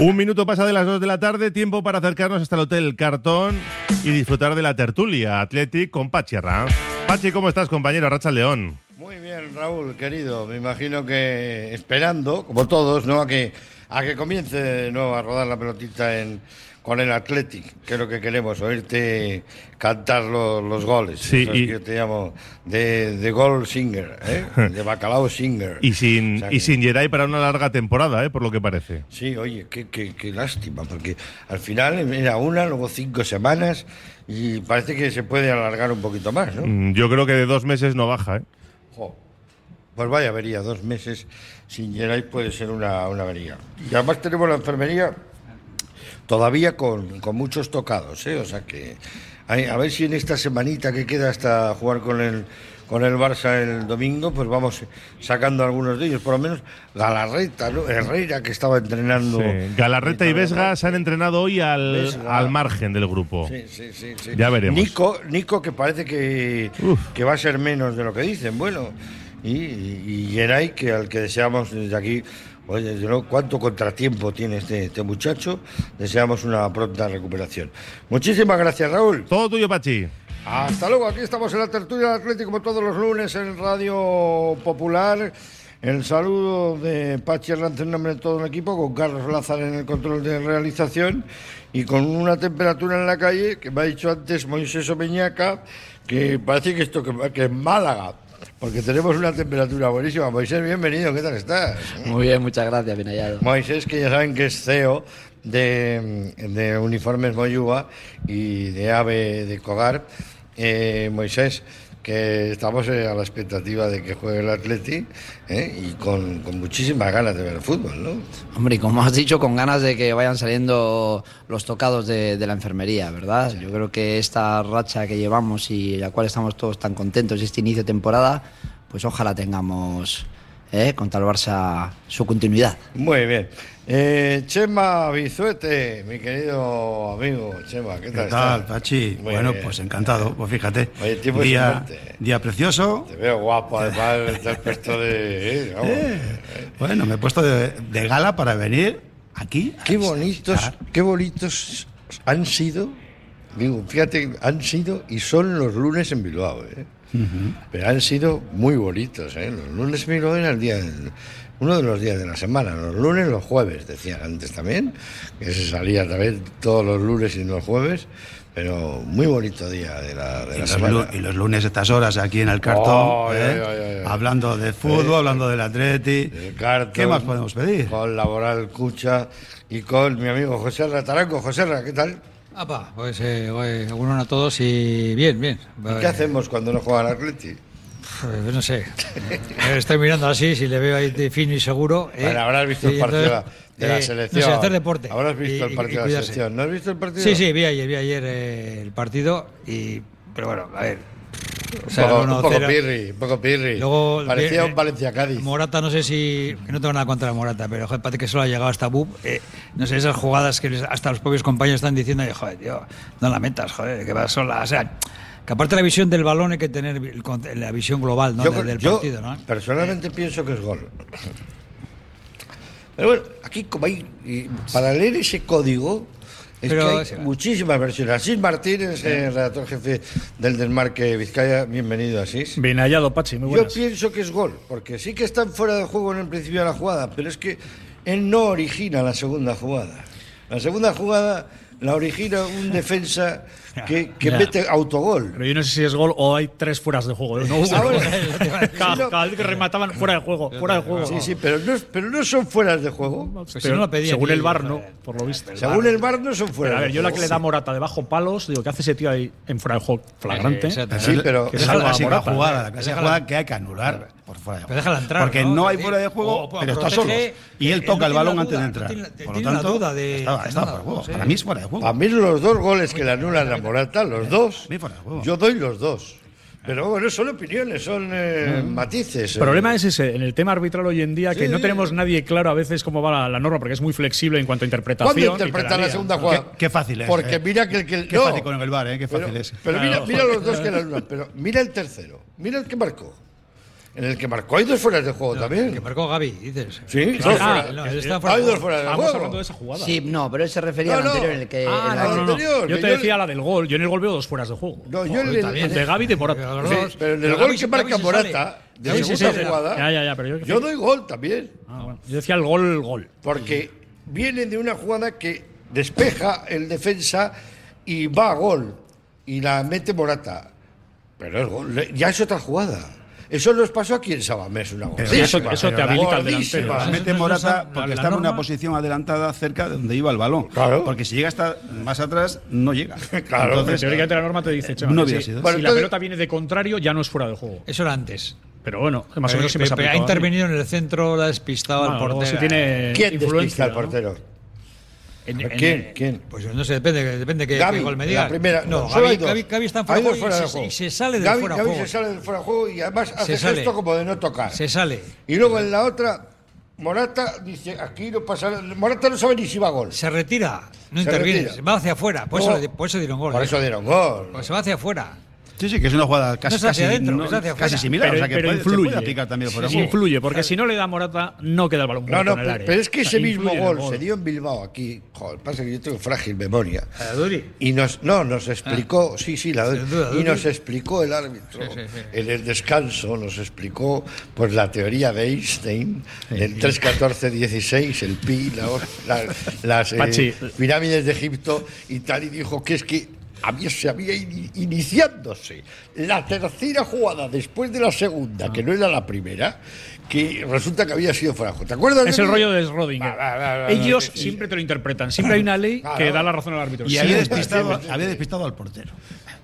Un minuto pasa de las 2 de la tarde, tiempo para acercarnos hasta el Hotel Cartón y disfrutar de la tertulia Athletic con Pachi Herranz. Pachi, ¿cómo estás, compañero? Racha León. Muy bien, Raúl, querido. Me imagino que esperando, como todos, ¿no? A que, a que comience de a rodar la pelotita en, con el Athletic, que es lo que queremos, oírte cantar los, los goles. Sí, y- que yo te llamo de, de goal singer, ¿eh? de bacalao singer. Y sin, O sea y sin Geray para una larga temporada, ¿eh? por lo que parece. Sí, oye, qué, qué, qué lástima, porque al final era una, luego cinco semanas y parece que se puede alargar un poquito más, ¿no? Mm, Yo creo que de dos meses no baja. ¿eh? Jo, Pues vaya avería, dos meses sin Geray puede ser una, una avería. Y además tenemos la enfermería todavía con, con muchos tocados, ¿eh? O sea que a ver si en esta semanita que queda hasta jugar con el con el Barça el domingo, pues vamos sacando algunos de ellos, por lo menos Galarreta, ¿no? Herrera que estaba entrenando. Sí. Galarreta y Vesga se han entrenado hoy al, Vesga. al margen del grupo. Sí, sí, sí, sí. Ya veremos. Nico, Nico que parece que, que va a ser menos de lo que dicen. Bueno, y, y, y Geray, que al que deseamos desde aquí, oye, cuánto contratiempo tiene este, este muchacho, deseamos una pronta recuperación. Muchísimas gracias, Raúl. Todo tuyo, Pachi. Hasta luego, aquí estamos en la tertulia del Atlético como todos los lunes en Radio Popular. El saludo de Pachi Hernández en nombre de todo el equipo, con Carlos Lázaro en el control de realización y con una temperatura en la calle que me ha dicho antes Moisés Omeñaca que parece que esto que, que es Málaga, porque tenemos una temperatura buenísima. Moisés, bienvenido, ¿qué tal estás? Muy bien, muchas gracias, bien hallado. Moisés, que ya saben que es CEO de, de Uniformes Moyuba y de AVE de Cogar. Eh, Moisés, que estamos eh, a la expectativa de que juegue el Atleti eh, y con, con muchísimas ganas de ver el fútbol, ¿no? Hombre, y como has dicho, con ganas de que vayan saliendo los tocados de, de la enfermería, ¿verdad? Yo creo que esta racha que llevamos y la cual estamos todos tan contentos, este inicio de temporada, pues ojalá tengamos ¿eh? contra el Barça su continuidad. Muy bien. Eh, Chema Bizuete, mi querido amigo Chema, ¿qué tal? ¿Qué tal, estás? Pachi? Muy bueno, bien. pues encantado. Pues fíjate, Oye, el tiempo es día, suerte. día precioso. Te veo guapo, además, te has puesto de... eh, vamos. Bueno, me he puesto de, de gala para venir aquí. a Qué bonitos, qué bonitos han sido, digo, fíjate, han sido y son los lunes en Bilbao, ¿eh? Pero han sido muy bonitos, ¿eh? Los lunes Bilbao era el día, uno de los días de la semana, los lunes, los jueves, decían antes también, que se salía también todos los lunes y los jueves, pero muy bonito día de la, de Y la semana. y los lunes estas horas aquí en el cartón, ¿eh? ay, ay, ay. hablando de fútbol, hablando del Atleti. Cartón, ¿Qué más podemos pedir? Con Laboral Cucha y con mi amigo José Rataranco. José Ra, ¿qué tal? Apa, pues eh, eh, uno a todos y bien, bien. ¿Y ¿Qué hacemos cuando no juega el Atleti? Pues no sé. Eh, Estoy mirando así, si le veo ahí de fino y seguro. ¿eh? Bueno, habrás visto el partido entonces, de la eh, selección. No sé, hacer deporte. Habrás visto Y- el partido y de la selección. ¿No has visto el partido? Sí, sí, vi ayer, vi ayer eh, el partido y... Pero bueno, a ver. O Un sea, poco, un poco cero. pirri, un poco pirri. Luego, Parecía eh, un Valencia-Cádiz. Morata, no sé si. que no tengo nada contra Morata, pero joder, parece que solo ha llegado hasta Bub. eh, no sé, esas jugadas que hasta los propios compañeros están diciendo, "Oye, joder, tío, no la metas, joder, que va sola. O sea, que aparte la visión del balón hay que tener la visión global ¿no? yo del, del yo partido, ¿no? personalmente pienso que es gol. Pero bueno, aquí como hay... para leer ese código... Es Pero, que hay sí, muchísimas versiones. Asís Martínez, el redactor jefe del Desmarque Vizcaya, bienvenido Asís. Bien hallado, Pachi, muy Yo pienso que es gol, porque sí que están fuera de juego en el principio de la jugada, pero es que él no origina la segunda jugada. La segunda jugada la origina un defensa que, mete autogol. Pero yo no sé si es gol o hay tres fueras de juego. No hubo. Ah, bueno. cada, no. cada vez que remataban fuera de juego, fuera de juego. Sí, sí, pero no, pero no son fueras de juego. Pues Pero no pedía según aquí, el bar, no, por lo visto. Según el bar no son Pero fuera a ver, yo la que le da Morata debajo palos, digo, ¿qué hace ese tío ahí en fuera de juego flagrante? Eh. Sí, pero Que salva a Morata. jugada, la Déjala- jugada que hay que anular por fuera de Pero juego. déjala entrar, Porque ¿no? no, hay Eh, fuera de juego, o- o pero está solo. Y eh, él toca el balón antes de entrar. tiene- Por lo la tanto, duda de- estaba, de estaba nada, fuera de juego. sí. Para mí es fuera de juego. A mí los dos goles que le anulan a Morata, los dos, mí fuera de juego. yo doy los dos. Pero bueno, son opiniones, son eh, matices. El problema es ese, en el tema arbitral hoy en día, que Sí. no tenemos nadie claro a veces cómo va la, la norma, porque es muy flexible en cuanto a interpretación. ¿Cuándo interpretar la segunda jugada? Qué- qué fácil es, Porque eh. mira que el que. Qué no, fácil con el VAR, ¿eh? Qué fácil pero, es. Pero Claro. mira, mira los dos que la luna. Pero mira el tercero. Mira el que marcó. En el que marcó hay dos fueras de juego también. Que marcó Gaby, dices. Sí, dos Ah, fuera. no, él está fuera hay dos juego. fuera de juego. hablando de esa jugada. Sí, no, pero él se refería No, al no. anterior en el que. Ah, en la- no, no, no, anterior, Yo te yo- decía la del gol. Yo en el gol veo dos fueras de juego. No, yo en el, también. El de Gaby y de Morata. Sí, pero en el gol Gaby que se- marca Morata, de se segunda sale. jugada, Ya, ya, ya, pero yo, yo doy gol también. Ah, bueno. Yo decía el gol, gol. Porque viene de una jugada que despeja el defensa y va a gol. Y la mete Morata. Pero es gol. Ya es otra jugada. Eso nos pasó aquí en Sabamés, una Pero gordísima. eso- eso te habilita al Gordísima. delantero. La Eso mete Morata la- porque la estaba en una posición adelantada cerca de donde iba el balón. Claro. Porque si llega hasta más atrás, no llega. Claro. Entonces, Teóricamente la norma te dice, Chema, No si, sido. si Bueno, la entonces- pelota viene de contrario, ya no es fuera de juego. Eso era antes. Pero bueno, más o menos siempre se pero ha intervenido en el centro, la ha despistado al portero. si tiene ¿Quién influencia, despista al portero? En- en- ¿Quién? ¿Quién? Pues no sé, depende, depende que, Gaby, gol me la diga. primera. no, hay Gaby. Gaby, Gaby está en fuera, de fuera juego de y se, juego. y se sale del Gaby, fuera de Gaby juego. se sale del fuera de juego y además hace sale. gesto como de no tocar. Se sale. Y luego en la otra, Morata dice, aquí no pasa nada. Morata no sabe ni si va a gol. Se retira. No Se interviene. retira. Va hacia afuera. Por, No. eso, por eso dieron gol. Por ¿eh? eso dieron gol. Pues se va hacia afuera. Sí, sí, que es una jugada casi, No es hacia casi, adentro, no- casi similar. Pero, o sea, que pero puede, se influye. puede aplicar también por Sí, juego. influye, porque si no le da Morata, no queda el balón No, no, en el pero, área. pero es que O sea, ese mismo influye gol se dio en Bilbao aquí. Joder, pasa que yo tengo frágil memoria. ¿A Duri? Y nos, no, nos explicó, sí, sí, la, duda, y Duri. nos explicó el árbitro Sí, sí, sí. en el descanso, nos explicó pues la teoría de Einstein del 314-16, el pi, la- la- las eh, pirámides de Egipto y tal, y dijo que es que había, se había ini- iniciándose la tercera jugada después de la segunda, que no era la primera, que resulta que había sido fuera de juego. ¿Te acuerdas? Es de el mí? rollo de Schrödinger. Va, va, va, va, Ellos sí, sí. siempre te lo interpretan. Siempre hay una ley que da la razón al árbitro. Y había Siempre. despistado, había despistado al portero.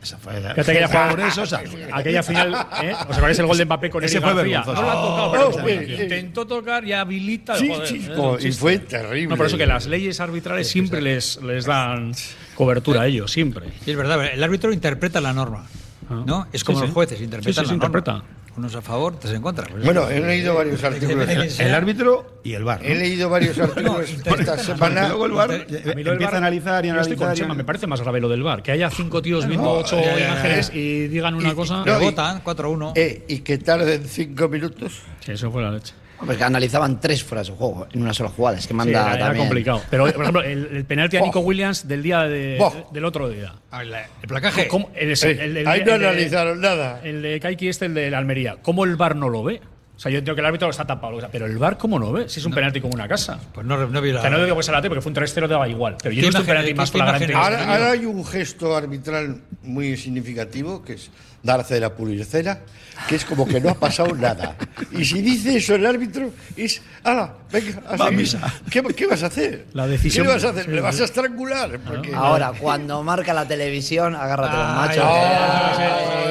Esa fue la- aquella jugada- por eso, o sea, Aquella final, ¿eh? ¿Os acordáis el gol de Mbappé con Ese Eric fue García? No lo ha tocado, Oh, pero oh, bueno, eh, eh. intentó tocar y habilita. Sí, joder, sí, es como- un y fue terrible. No, por eso que las leyes arbitrales siempre les, les dan cobertura a ellos, siempre. Y es verdad, el árbitro interpreta la norma. Ah. ¿No? Es como sí. los jueces, interpretan Sí, sí, sí, la norma. interpreta. Unos a favor, otros en contra. Pues Bueno, he leído varios artículos. El árbitro y el VAR. ¿no? He leído varios artículos esta Porque semana. luego el eh, A mí lo del empieza VAR, a analizar y estoy con analizar. y Chema, me parece más grave lo del bar. Que haya cinco tíos viendo no, ocho ya, ya, imágenes ya. y digan una cosa. no, y- votan 4-1. Eh, y que tarden cinco minutos. Sí, eso fue la leche. Porque analizaban tres fueras de juego en una sola jugada. Es que Sí, manda era, era también. complicado. Pero, por ejemplo, el, el penalti a Nico Williams del día de- del otro día. La- El placaje. ¿Cómo- el, el- el- ahí no analizaron nada. El de Kaiki este, el de la Almería. ¿Cómo el VAR no lo ve? O sea, yo entiendo que el árbitro lo está tapado. o sea, Pero el VAR, ¿cómo no ve? Si es un penalti como una casa. Pues no, no vi la. O sea, no digo que sea la T porque fue un 3-0 daba igual. Pero yo ¿Qué no un penalti más flagrante. es? este. Ahora, ahora hay un gesto arbitral muy significativo que es darse la pulircera, que es como que no ha pasado nada. Y si dice eso el árbitro, es, ¡hala! Venga, a Va a seguir". misa. ¿Qué, qué vas a hacer? La decisión- ¿Qué le vas a hacer? sí, ¿Le vas a estrangular? Porque- Ahora, cuando marca la televisión, agárrate los Ay, machos.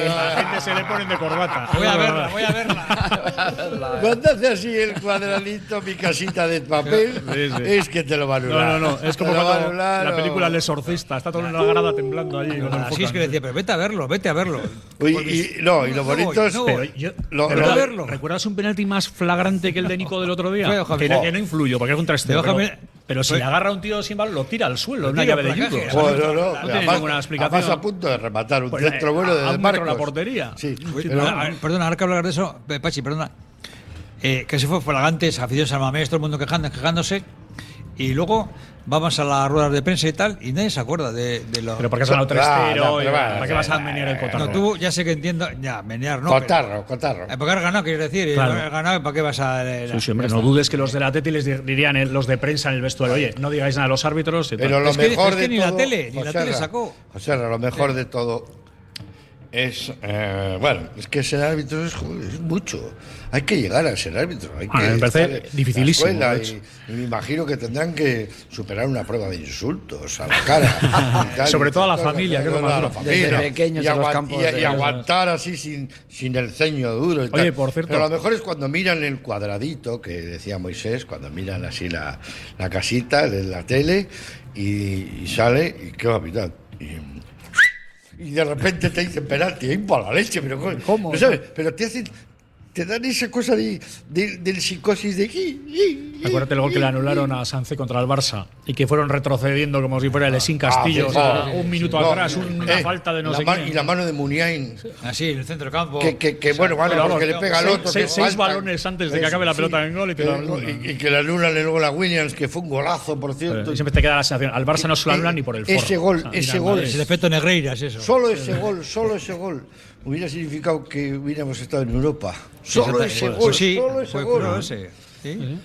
La gente se le ponen de corbata. Voy a verla, voy a verla. Cuando hace así el cuadradito, mi casita de papel, Sí, sí. es que te lo va a No, anular. no, no. Es como cuando anular la o- película El Exorcista. Está todo en la grada temblando ahí. cuando Así es que le decía, pero vete a verlo, vete a verlo. Y, no, y lo No bonito es. Pero voy. yo, Lo- de lo- verdad, verlo. ¿Recuerdas un penalti más flagrante que el de Nico del otro día? Que, no, que no influyó, porque es un 3 Pero, si le agarra un tío sin balón, lo tira al suelo, Lo una llave de judo. Joder, no, no, no tiene además- ninguna explicación. además a punto de rematar un Pues, centro eh, bueno a- de a Marcos. la portería. Sí, Uy, pero- perdona, a ver, perdona, ahora que hablar de eso, eh, Pachi, perdona. Eh, que se fue flagantes, aficiones al Mamés, todo el mundo quejándose. Y luego vamos a las ruedas de prensa y tal, y nadie se acuerda de, de lo. Pero porque has ganado Ah, no, 3-0, pero y- va, ¿para qué vas a menear el cotarro? No, tú ya sé que entiendo. Ya, menear, ¿no? Cotarro, cotarro. Pero, eh, porque has ganado, quieres decir. y Claro. has ganado, ¿para qué vas a.? eh, Sí, sí, hombre, no dudes que los de la Teti les di- dirían eh, los de prensa en el vestuario, oye, no digáis nada a los árbitros. y tal. Pero lo Es que- mejor es que de ni la todo, tele, ni la José tele Ra, sacó. José Ra, lo mejor de todo es. eh, bueno, es que ser árbitro es, es mucho. Hay que llegar a ser árbitro. Hay Ah, que me parece dificilísimo, y, me imagino que tendrán que superar una prueba de insultos a la cara. tal, Sobre todo a la familia, que a la familia. Pequeños y, de- aguantar así sin, sin el ceño duro. y Oye, tal. por cierto- Pero lo mejor es cuando miran el cuadradito que decía Moisés, cuando miran así la, la casita de la tele y, y sale y qué va a pitar. Y, y de repente te dicen penalti, ahí para la leche, pero ¿Cómo? ¿no sabes? Pero te hacen, te dan esa cosa de, de, del psicosis de aquí. Acuérdate el gol que le anularon a Sanse contra el Barça y que fueron retrocediendo como si fuera el Esin Ah, Castillo. sí, o sea, sí, un minuto no, atrás, una eh, falta de no la sé ma- quién. Y la mano de Muniain, Así, en el centro campo. que, que, que, bueno, vale, Pero porque le pega al otro. seis- que seis balones antes de que acabe la sí. pelota en gol y te lo Eh, anulan. y, y que le anulan luego la Williams, que fue un golazo, por cierto. Y siempre te queda la sensación. Al Barça no se lo anulan ni por el forro. Ese gol, O sea, mira, ese gol. El efecto Negreiras, eso. Solo ese gol, solo ese gol hubiera significado que hubiéramos estado en Europa. Solo ese gol, sí, solo ese gol. puro ese. ¿Sí?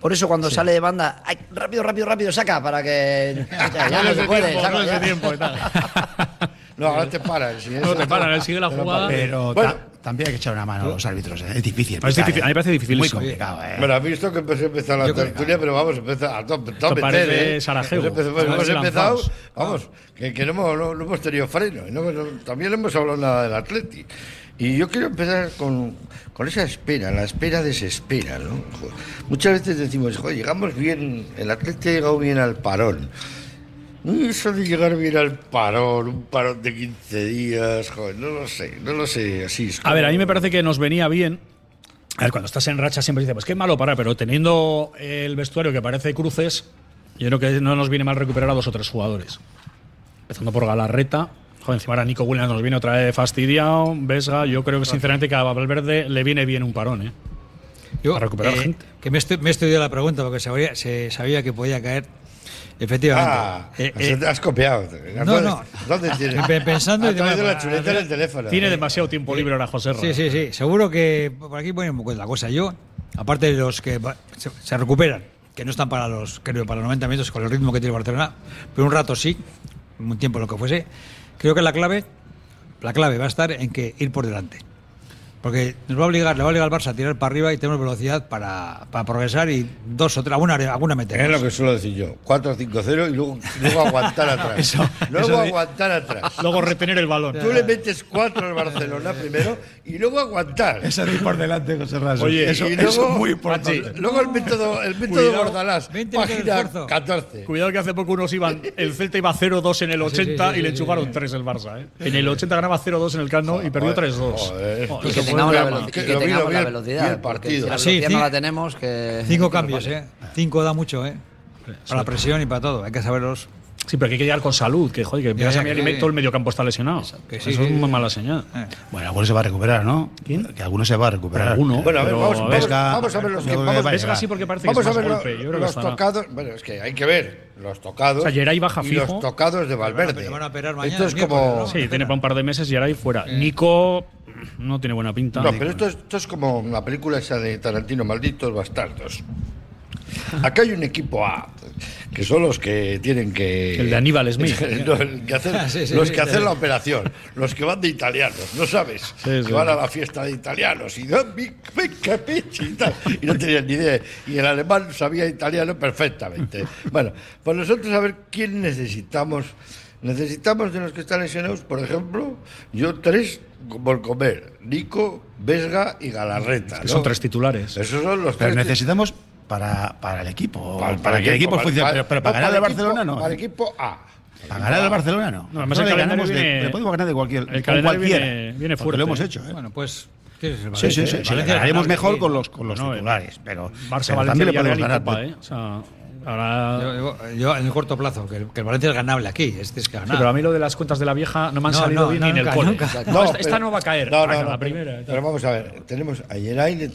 Por eso cuando sale de banda, ay, rápido, rápido, rápido, saca para que ya, ya No se puede. tiempo, saca no ya. tiempo y tal. No, ahora te paran. si No te paran, sigue la Pero jugada. Pero Bueno. Ta- también hay que echar una mano a los árbitros. ¿eh? Es difícil. Es difícil, ¿eh? a mí me parece Muy dificilísimo. complicado, ¿eh? Bueno, has visto que empezó a empezar la tertulia, pero vamos, empezar a top, top meter, ¿eh? Sarajevo. Hemos empezado, A ver hemos si empezado, vamos, que, que no, hemos, no- no hemos tenido freno. y no- no- también no hemos hablado nada del Atleti. Y yo quiero empezar con, con esa espera, la espera desespera, ¿no? Muchas veces decimos, joder, llegamos bien, el Atleti ha llegado bien al parón. Y Eso de llegar bien al parón, un parón de 15 días, joder, no lo sé, no lo sé, así es. A ver, a mí como- me parece que nos venía bien. A ver, cuando estás en racha siempre dices, pues qué malo parar, pero teniendo el vestuario que parece cruces, yo creo que no nos viene mal recuperar a dos o tres jugadores. Empezando por Galarreta. Joder, encima ahora Nico Williams nos viene otra vez fastidiado. Vesga, yo creo que sinceramente que a Valverde le viene bien un parón, ¿eh? Yo, Para recuperar eh, gente. Que me, he estudiado la pregunta porque sabía, se sabía que podía caer. Efectivamente. Ah, Eh, has, eh, has copiado. no, no. ¿Dónde tienes? Pe- pensando a través de demás, la chuleta para- en el teléfono. Tiene demasiado tiempo libre ahora José Ra. Sí, sí, sí. Seguro que por aquí pone un poco la cosa. Yo, aparte de los que se recuperan, que no están para los, creo, para los 90 minutos con el ritmo que tiene Barcelona, pero un rato sí, un tiempo lo que fuese, creo que la clave, la clave va a estar en que ir por delante. Porque nos va a obligar, le va a obligar al Barça a tirar para arriba y tenemos velocidad para, para progresar y dos o tres, alguna, alguna Es metemos. lo que suelo decir yo. 4-5-0 y luego, luego aguantar atrás. luego eso de- aguantar atrás. Luego retener el balón. Tú le metes 4 al Barcelona primero y luego aguantar. Eso de ir por delante, José Raso. Oye, eso, y eso luego, es muy importante. Pachi, luego el método, el método. Bordalás, 20 minutos de página esfuerzo. 14. Cuidado que hace poco unos iban. El Celta iba 0-2 en el 80 sí, sí, y le sí, enchufaron sí. 3 el Barça. ¿eh? En el 80 ganaba 0-2 en el Camp Nou y perdió Joder, 3-2. Tengamos, la, velo- Que tengamos vi la el- velocidad. vi partido. Si la Sí, velocidad no la tenemos, que. Cinco cambios, ¿eh? Cinco da mucho, ¿eh? Para la presión y para todo. Hay que saberlos. Sí, pero que hay que llegar con salud, que joder, que ya, a mirar y todo el mediocampo está lesionado. que sí, Eso es sí. una mala señal. Eh. Bueno, alguno se va a recuperar, ¿no? ¿Quién? Que alguno se va a recuperar. Alguno. Bueno, a ver, vamos, a vamos, ver, Vesga, vamos a ver los que. Vamos, Vesga sí porque parece que vamos a ver golpe. Yo creo que los tocados. Bueno, es que hay que ver los tocados. O sea, Geray baja y fijo. los tocados de Valverde. Van a operar mañana, Esto es como. ¿no? Sí, tiene para un par de meses y ahora ahí fuera. Nico no tiene buena pinta. No, pero esto es, esto es como la película esa de Tarantino, Malditos Bastardos. Acá hay un equipo A, que son los que tienen que. El de Aníbal Smith. No, el que hacen- Sí, sí, los sí, que sí. hacen la operación, los que van de italianos, ¿no sabes? Sí, que sí. van a la fiesta de italianos y. "Ah, mi- venga, pichi", y, tal, y no tenían ni idea. Y el alemán sabía italiano perfectamente. Bueno, pues nosotros a ver quién necesitamos. Necesitamos de los que están lesionados, por ejemplo, yo tres por comer, Nico, Vesga y Galarreta. Que ¿no? son tres titulares. Esos son los Pero tres. necesitamos para, para el equipo. Para- Para, para que el equipo funcione. para- Pero, pero para no, ganar al el Barcelona no. Para el equipo A. Para ganar al Barcelona no. No, el le ganamos de- viene- le podemos ganar de cualquier. el con calendario cualquiera. viene- viene fuerte. Lo hemos hecho, ¿eh? Bueno, pues. ¿qué es el Sí, sí, sí. Sí, Ganaremos ganable mejor con los, con los No, titulares. Pero, Barça, pero Valencia, también le podemos ganar. Copa, ¿eh? O sea, ahora. Yo, yo- yo en el corto plazo, que el, que el Valencia es ganable aquí. Este es que Sí, ganar. pero a mí lo de las cuentas de la vieja no me han No, salido no, bien no, ni en el nunca, cole. nunca. No, esta, pero- esta no va a caer. No, no, que no, la primera. Pero vamos a ver, tenemos a Geray le,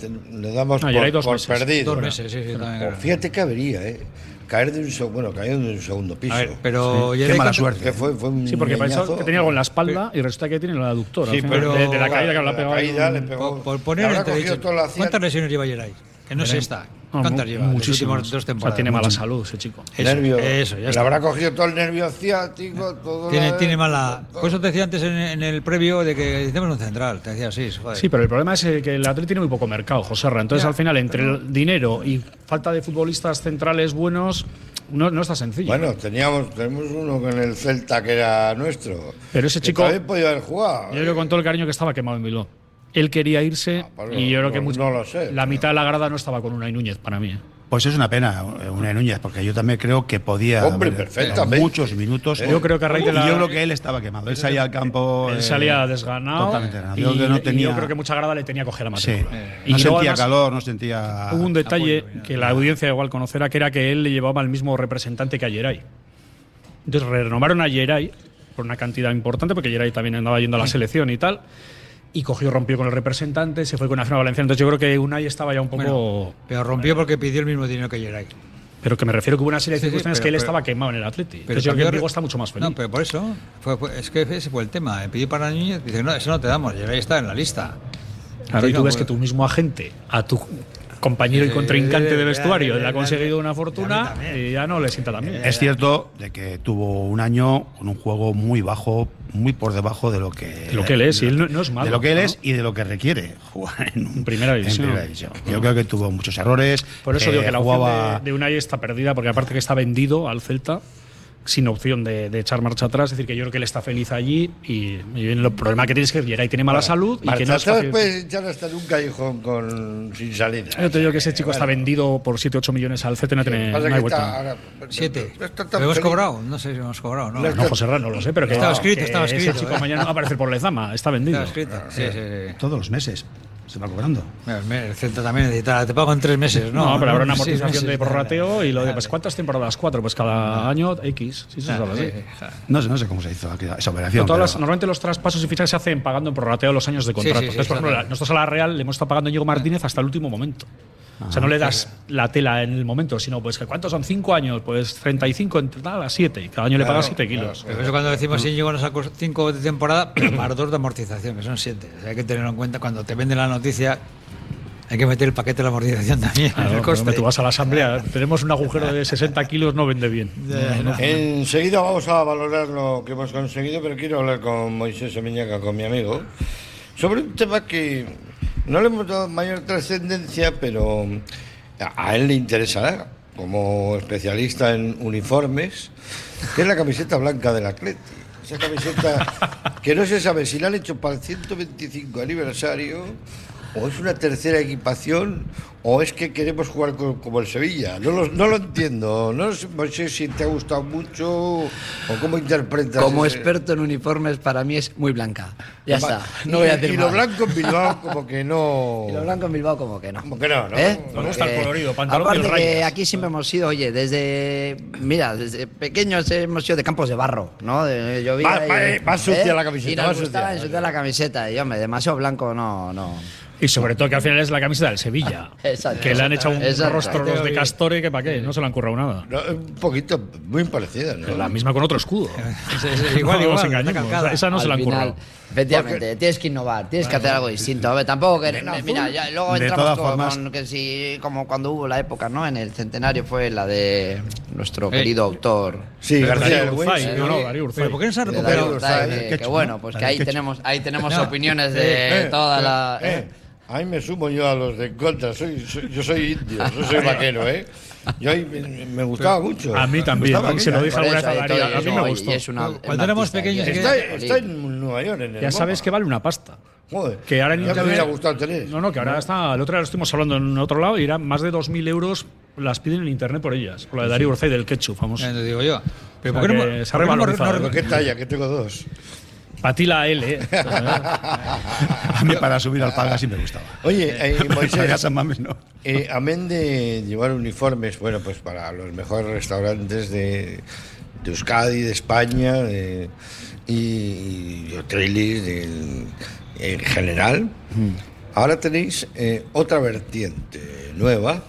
damos por, dos por meses. perdido. Dos meses, sí, sí, fíjate que avería, ¿eh? Caer de un segundo, bueno, cayó de un segundo piso. A ver, pero. Qué Yeray mala suerte. Que fue, fue un Sí, porque pensó leñazo. que tenía algo en la espalda y resulta que tiene la aductora. Sí, pero- de, de la caída que de la ha la pegado. caída ahí le pegó. Por, por poner entre dicho, ¿Cuántas lesiones lleva Yeray? Que no sé está. No, ¿Cuántas lleva? Muchísimas. dos O sea, temporadas? tiene mala salud ese chico. Eso, nervio. eso, ya Le está. habrá cogido todo el nervio ciático, todo Tiene, la- tiene mala. Por eso te decía antes en, en el previo de que hicimos un central. Te decía así, joder. Sí, pero el problema es eh, que el Atlético tiene muy poco mercado, José Ra. Entonces, Ya, al final, entre el dinero y falta de futbolistas centrales buenos, no, no está sencillo. Bueno, teníamos, tenemos uno con el Celta que era nuestro. Pero ese que chico- También podía haber jugado. Yo creo que con todo el cariño que estaba quemado en Bilbao. Él quería irse Ah, pues y yo no- creo que no- mucho- no lo sé, la pero- mitad de la grada no estaba con Unai Núñez para mí. ¿eh? Pues es una pena, una Núñez, porque yo también creo que podía Hombre, perfectamente. muchos minutos. Yo creo que a raíz de la- yo creo que él estaba quemado. Él salía al campo. Él eh, salía desganado. Totalmente desganado. Y, Yo creo que no y tenía- yo creo que mucha grada le tenía que coger la Sí. matrícula. No Y luego, sentía además, calor, no sentía. Hubo un detalle Apoyo, que la audiencia igual conocerá, que era que él le llevaba al mismo representante que a Geray. Entonces renovaron a Geray por una cantidad importante, porque Geray también andaba yendo a la selección y tal. Y cogió, rompió con el representante, se fue con Nacional Valenciana. Entonces yo creo que Unai estaba ya un poco. Bueno, pero rompió porque pidió el mismo dinero que Geray. pero que me refiero que hubo una serie de Sí, sí, circunstancias pero- que él pero- estaba quemado en el Atleti. Pero Entonces yo creo que Diego está mucho más feliz. No, pero por eso. fue- fue- es que ese fue el tema. eh, Pidió para Núñez, dice, no, eso no te damos. Geray está en la lista. Claro, y tú no, ves pues- que tu mismo agente, a tu compañero y Eh, contrincante de eh, vestuario, eh, le ha eh, conseguido eh, una fortuna también. y ya no le sienta tan bien. Es cierto de que tuvo un año con un juego muy bajo, muy por debajo de lo que. De lo que él es, y él no- es malo, De lo que él ¿no? es y de lo que requiere jugar en, un- Primera división. primera división. Yo creo que tuvo muchos errores. Por eso eh, digo que la opción jugaba. de, de Unai está perdida, porque aparte que está vendido al Celta, sin opción de, de echar marcha atrás, es decir, que yo creo que él está feliz allí y, y el problema que tiene es que Geray tiene mala salud y que no es puedes echar hasta en un callejón con, sin salida. Yo te digo que ese chico está Bueno. vendido por 7-8 millones al Celta y no que hay está vuelta. ahora- Siete. está ¿Lo hemos cobrado? No sé si hemos cobrado, ¿no? No, No, José Ramos, no lo sé, pero que, Estaba que escrito, estaba ese escrito, chico ¿eh? mañana va a aparecer por Lezama, está vendido. Está escrito. Sí, sí, sí. Todos los meses se va cobrando. El Celta también necesita, te pago en tres meses, ¿no? No, pero habrá una amortización meses, de prorrateo y lo de pues ¿cuántas temporadas? Cuatro, pues cada año X. Sí, eso sabe, Sí, ¿sí? sí, ja. No sé, no sé cómo se hizo esa operación. todas las- pero- normalmente los traspasos y fichajes se hacen pagando en prorrateo los años de contrato. sí, sí, Entonces, por ejemplo, la- exacto. nosotros a la Real le hemos estado pagando a Íñigo Martínez hasta el último momento. O sea, no le das la tela en el momento, sino pues que ¿cuántos son? ¿Cinco años? Pues 35 entre tal a 7 y cada año le Claro, pagas 7 kilos. Pero eso cuando decimos si llegó nos sacó cinco de temporada, pero más dos de amortización, que son siete. O sea, hay que tenerlo en cuenta cuando te venden la noticia. Hay que meter el paquete de la amortización también. Claro, el coste. tú vas a la asamblea, tenemos un agujero de 60 kilos, no vende bien. No, no. Enseguida vamos a valorar lo que hemos conseguido, pero quiero hablar con Moisés Semeñaca, con mi amigo, sobre un tema que no le hemos dado mayor trascendencia, pero a él le interesará, como especialista en uniformes, que es la camiseta blanca del Atleti. Esa camiseta que no se sabe si la han hecho para el 125 aniversario o es una tercera equipación o es que queremos jugar co- como el Sevilla. No lo, no lo entiendo. No sé, si te ha gustado mucho o cómo interpretas. Como ese- experto en uniformes, para mí es muy blanca. Ya Va- está. No voy a y- decir Y lo más. blanco en Bilbao como que no... Y lo blanco en Bilbao como que no. Como que no, ¿no? ¿Eh? No gusta el colorido, pantalón aparte y que aquí siempre hemos sido, oye, desde mira, desde pequeños hemos sido de campos de barro, ¿no? De, llovía Va- y- va- eh, va sucia la camiseta, Y nos va gustaba sucia. ensuciar la camiseta y hombre, demasiado blanco no, no. Y sobre todo que al final es la camiseta del Sevilla. Exacto. que le han hecho un rostro los de Castore que para qué, no se le han currado nada. No, un poquito, muy parecida, ¿no? La misma con otro escudo. Sí, sí, igual, no igual, nos calcada. esa no se la han final, currado. Efectivamente, tienes que innovar, tienes que hacer algo distinto. A ver, tampoco que. Mira, ya, luego De entramos con, formas- con que si, como cuando hubo la época, ¿no? En el centenario fue la de nuestro Eh. querido autor. Sí, García Urzay, no, no, Darío Urzay. Pero ¿por qué no se ha recuperado? Que- que, bueno, ¿no? pues que ahí tenemos, ahí tenemos No. opiniones de Eh, toda eh, la. eh, Ahí me sumo yo a los de contra. Soy, soy- yo soy indio, yo soy vaquero, ¿eh? Yo ahí me, me gustaba mucho. A mí también, Me se lo dije Por alguna vez a Darío, a mí me gustó. es una- Cuando éramos pequeños, que- que- Está, está en Nueva York, en el Ya sabes que vale una pasta. Joder, Que ahora en ya me internet- hubiera gustado tener. No, no, que ahora está. El otro día lo estuvimos hablando en otro lado y era más de 2.000 euros las piden en internet por ellas. Por la de Darío Urzay del ketchup, famoso. Ya te digo yo. Pero O ¿por sea qué no, se ha por no revalorizado, no- ¿Pero qué talla? Que tengo dos. Para ti la L, ¿eh? A mí para subir al palga sí me gustaba. Oye, eh, Moisés, San Mames no. eh, amén de llevar uniformes, bueno, pues para los mejores restaurantes de, de Euskadi, de España, de- y, y hoteles de- en general, ahora tenéis eh, otra vertiente nueva.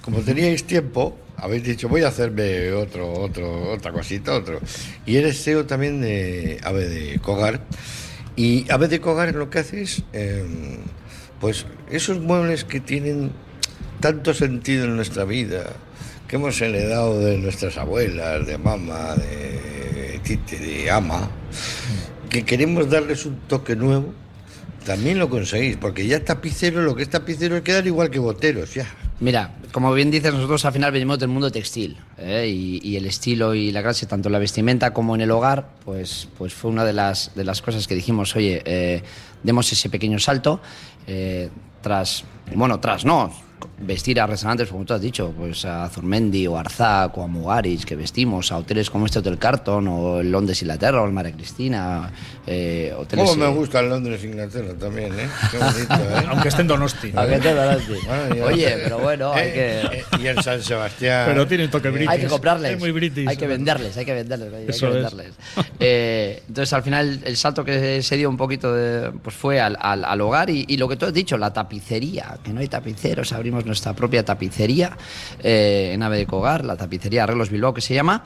Como teníais tiempo, habéis dicho, voy a hacerme otro, otro, otra cosita, otro. Y eres CEO también de Ave de Cogar. Y Ave de Cogar lo que hace es, eh, pues, esos muebles que tienen tanto sentido en nuestra vida, que hemos heredado de nuestras abuelas, de mamá, de tite, de ama, que queremos darles un toque nuevo, también lo conseguís, porque ya tapiceros, lo que es tapiceros quedan igual que boteros, ya. Mira, como bien dices, nosotros al final venimos del mundo textil ¿eh? y, el estilo y la clase, tanto en la vestimenta como en el hogar, pues, pues fue una de las, de las cosas que dijimos, oye, eh, demos ese pequeño salto, eh, tras, bueno, tras no, vestir a restaurantes, como tú has dicho, pues a Zurmendi o a Arzac o a Mugaris, que vestimos, a hoteles como este Hotel Carton o el Londres Inglaterra o el Mare Cristina, eh, hoteles... ¿Cómo me eh, gusta el Londres, Inglaterra también, eh? Qué bonito, ¿eh? Aunque esté en Donosti. ¿a qué te darás, tío? Bueno, ya- Oye, pero bueno, hay Eh, que... eh, y el San Sebastián. Pero tiene toque british. Hay que comprarles. Es muy british. Hay que venderles, hay que venderles. Hay, Eso que es. venderles. Eh, entonces, al final, el salto que se dio un poquito de- pues fue al, al- al hogar y, y lo que tú has dicho, la tapicería, que no hay tapiceros, abrimos nuestra propia tapicería eh, en Ave de Cogar, la tapicería Arreglos Bilbao que se llama.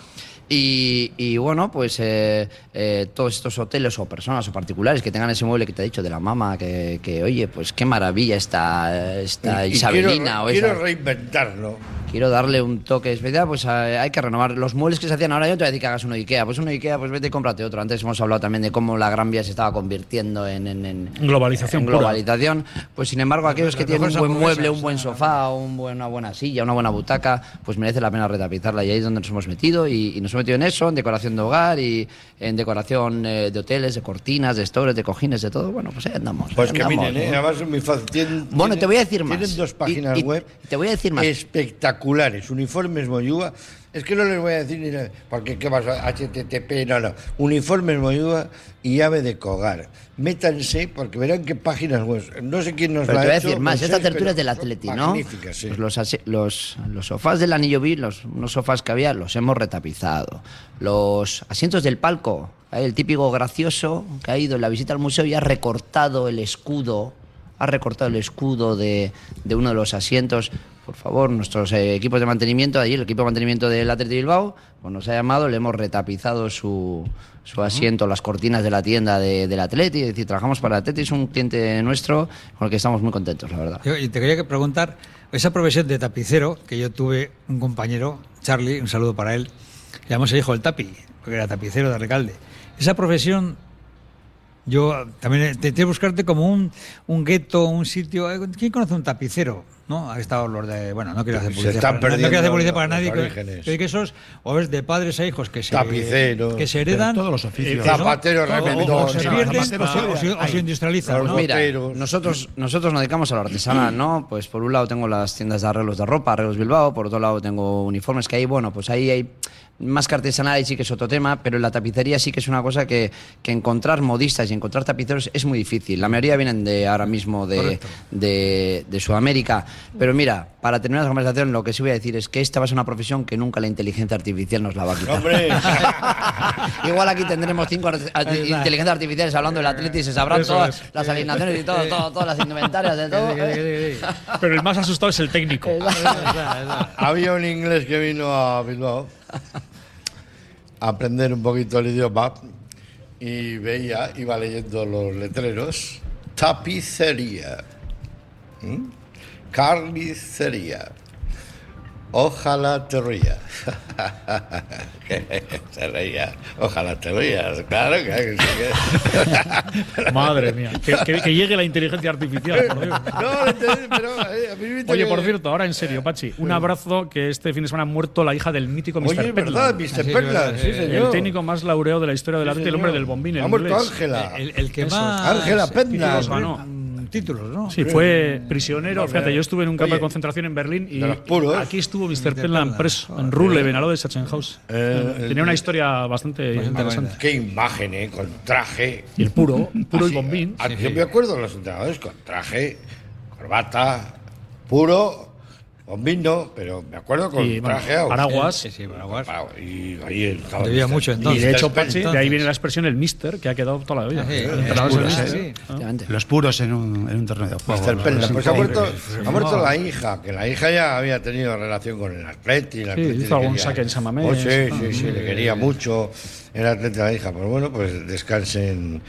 Y, y bueno, pues eh, eh, todos estos hoteles o personas o particulares que tengan ese mueble que te he dicho de la mama, que, que, oye, pues qué maravilla esta, esta Y- y Isabelina quiero, o quiero esa reinventarlo. Quiero darle un toque especial, pues hay que renovar los muebles que se hacían ahora. Yo te voy a decir que hagas uno de Ikea, pues uno de Ikea, pues vete y cómprate otro. Antes hemos hablado también de cómo la Gran Vía se estaba convirtiendo en, en- en- Globalización en pura. globalización. Pues sin embargo, aquellos que tienen un buen mueble, un buen sofá, un buen- una buena silla, una buena butaca, pues merece la pena retapizarla. Y ahí es donde nos hemos metido y, y nos hemos metido en eso, en decoración de hogar y en decoración eh, de hoteles, de cortinas, de stores, de cojines, de todo. Bueno, pues ahí andamos. ahí Pues que andamos, miren, ¿eh? ¿no? además es muy fácil. Tienen- Bueno, tienen- te voy a decir más. Tienen dos Y- páginas y web. te voy a decir más. Espectaculares. Uniformes Moyúa. Es que no les voy a decir ni nada. Porque, ¿qué pasa? HTTP, no, no. Uniformes Moyúa y llave de Cogar. Métanse porque verán qué páginas web. No sé quién nos Pero la te voy a hecho, decir más, esta tertulia es del Atleti, ¿no? Magníficas, sí. Pues los, los, los sofás del anillo B, los, unos sofás que había, los hemos retapizado. Los asientos del palco, ¿eh? el típico gracioso que ha ido en la visita al museo y ha recortado el escudo, ha recortado el escudo de, de uno de los asientos. Por favor, nuestros eh, equipos de mantenimiento, allí el equipo de mantenimiento del Atleti Bilbao, pues nos ha llamado, le hemos retapizado su, su asiento, las cortinas de la tienda de- del Atleti, es decir, trabajamos para el Atleti, es un cliente nuestro con el que estamos muy contentos, la verdad. Yo- y te quería que preguntar, esa profesión de tapicero, que yo tuve un compañero, Charlie, un saludo para él, llamamos el hijo del tapi, porque era tapicero de Recalde. Esa profesión, yo también intenté buscarte como un, un gueto, un sitio. eh, ¿Quién conoce un tapicero? ¿No? Ha estado los de. Bueno, no quiero hacer Se publicidad. están para, no quiero hacer perdiendo publicidad para nadie. que- orígenes. Que, que esos, o es de padres a hijos que se. Tapiceros. Que se heredan. Todos los oficios. ¿no? Zapatero O- o- se pierden o se- se- se industrializan. ¿no? Mira, nosotros, nosotros nos dedicamos a lo artesanal, ¿no? Pues por un lado tengo las tiendas de arreglos de ropa, Arreglos Bilbao, por otro lado tengo uniformes que hay, bueno, pues ahí hay más que artesanal, ahí sí que es otro tema, pero en la tapicería sí que es una cosa que, que encontrar modistas y encontrar tapiceros es muy difícil. La mayoría vienen de ahora mismo de, de, de Sudamérica. Pero mira, para terminar la conversación, lo que sí voy a decir es que esta va a ser una profesión que nunca la inteligencia artificial nos la va a quitar. Hombre. Igual aquí tendremos cinco art- art- inteligencias artificiales hablando del Atleti y se sabrán Eso todas es. las alineaciones y todo, todo- todas las indumentarias de todo. Pero el más asustado es el técnico. Había un inglés que vino a Bilbao aprender un poquito el idioma y veía, iba leyendo los letreros, tapicería, ¿m? carnicería, ojalá te rías. se reía, ojalá te rías, claro que sí. Madre mía. Que, que- que llegue la inteligencia artificial, por Dios. No, entendí, pero eh, a mí me Oye, por cierto, ahora en serio, Pachi, un abrazo que este fin de semana ha muerto la hija del mítico Mr. Oye. Mr. Sí, sí, sí, señor. El técnico más laureado de la historia del arte, el hombre del bombín, Ha muerto. Ángela. El, el que Eso más. Ángela Pentland. Títulos ganó. Ganó. Mm, Títulos, ¿no? Sí, fue prisionero. Fíjate, yo estuve en un campo Oye, de concentración en Berlín y puros. aquí estuvo Mr. Pentland. preso en Ruhleben, al lado de Sachsenhaus. Eh, el- Tenía una historia bastante, interesante. Qué imagen, ¿eh? Con traje. Y el puro, puro y bombín. Yo me acuerdo de los entrenadores con traje, corbata, puro, bombín no, pero me acuerdo con Y, paraguas. Sí, sí, Paraguas. Ah, Y ahí estaba Debía Mr. mucho Y entonces. de hecho. Pachi, de ahí viene la expresión el mister, que ha quedado toda la vida. Sí, Entrenador sí, sí. Efectivamente. Los puros en un, en un torneo de juego. Pues ha muerto, ha muerto la hija, que la hija ya había tenido relación con el Atleti. El Atleti hizo algún saque en San Mamés. Oh, sí, sí, sí, le quería mucho el Atleti a la hija. Pues bueno, pues descanse en,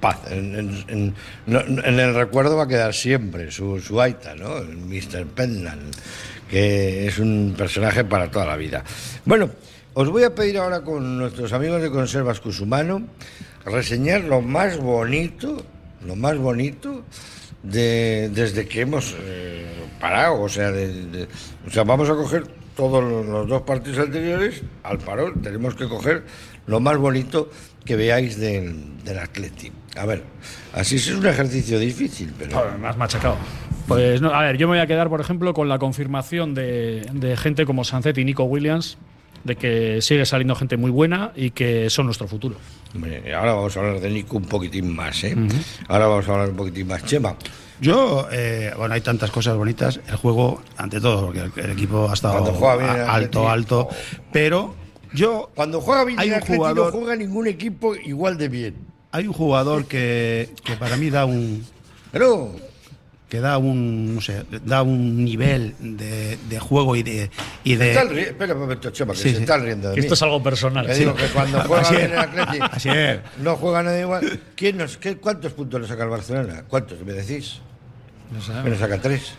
paz. En, el recuerdo va a quedar siempre su, su aita, ¿no? El Mr. Pentland, que es un personaje para toda la vida. Bueno, os voy a pedir ahora con nuestros amigos de Conservas Cusumano reseñar lo más bonito, lo más bonito de, desde que hemos eh, parado. O sea, de- o sea, vamos a coger todos los, los dos partidos anteriores, al parón, tenemos que coger lo más bonito que veáis del, del Atleti. A ver, así es un ejercicio difícil, pero... Joder, me has machacado. Pues no, a ver, yo me voy a quedar, por ejemplo, con la confirmación de, de gente como Sancet y Nico Williams, de que sigue saliendo gente muy buena y que son nuestro futuro. Hombre, ahora vamos a hablar de Nico un poquitín más, ¿eh? Ahora vamos a hablar un poquitín más. Chema, Yo, eh, bueno, hay tantas cosas bonitas. El juego, ante todo, porque el, el equipo ha estado bien alto, alto. Pero yo, cuando juega bien Hay el un Atleti jugador- no juega ningún equipo igual de bien. hay un jugador que, que para mí da un, Pero que da un, no sé, da un nivel de, de juego y de, y de ri- espera un momento, Chema, que Sí, se sí. están riendo de Que mí. esto es algo personal. Le sí. digo que cuando juega Así bien es. el Atleti Así es. no juega nadie igual. ¿Quién nos, qué, ¿Cuántos puntos le saca el Barcelona? ¿Cuántos me decís? Me le saca tres.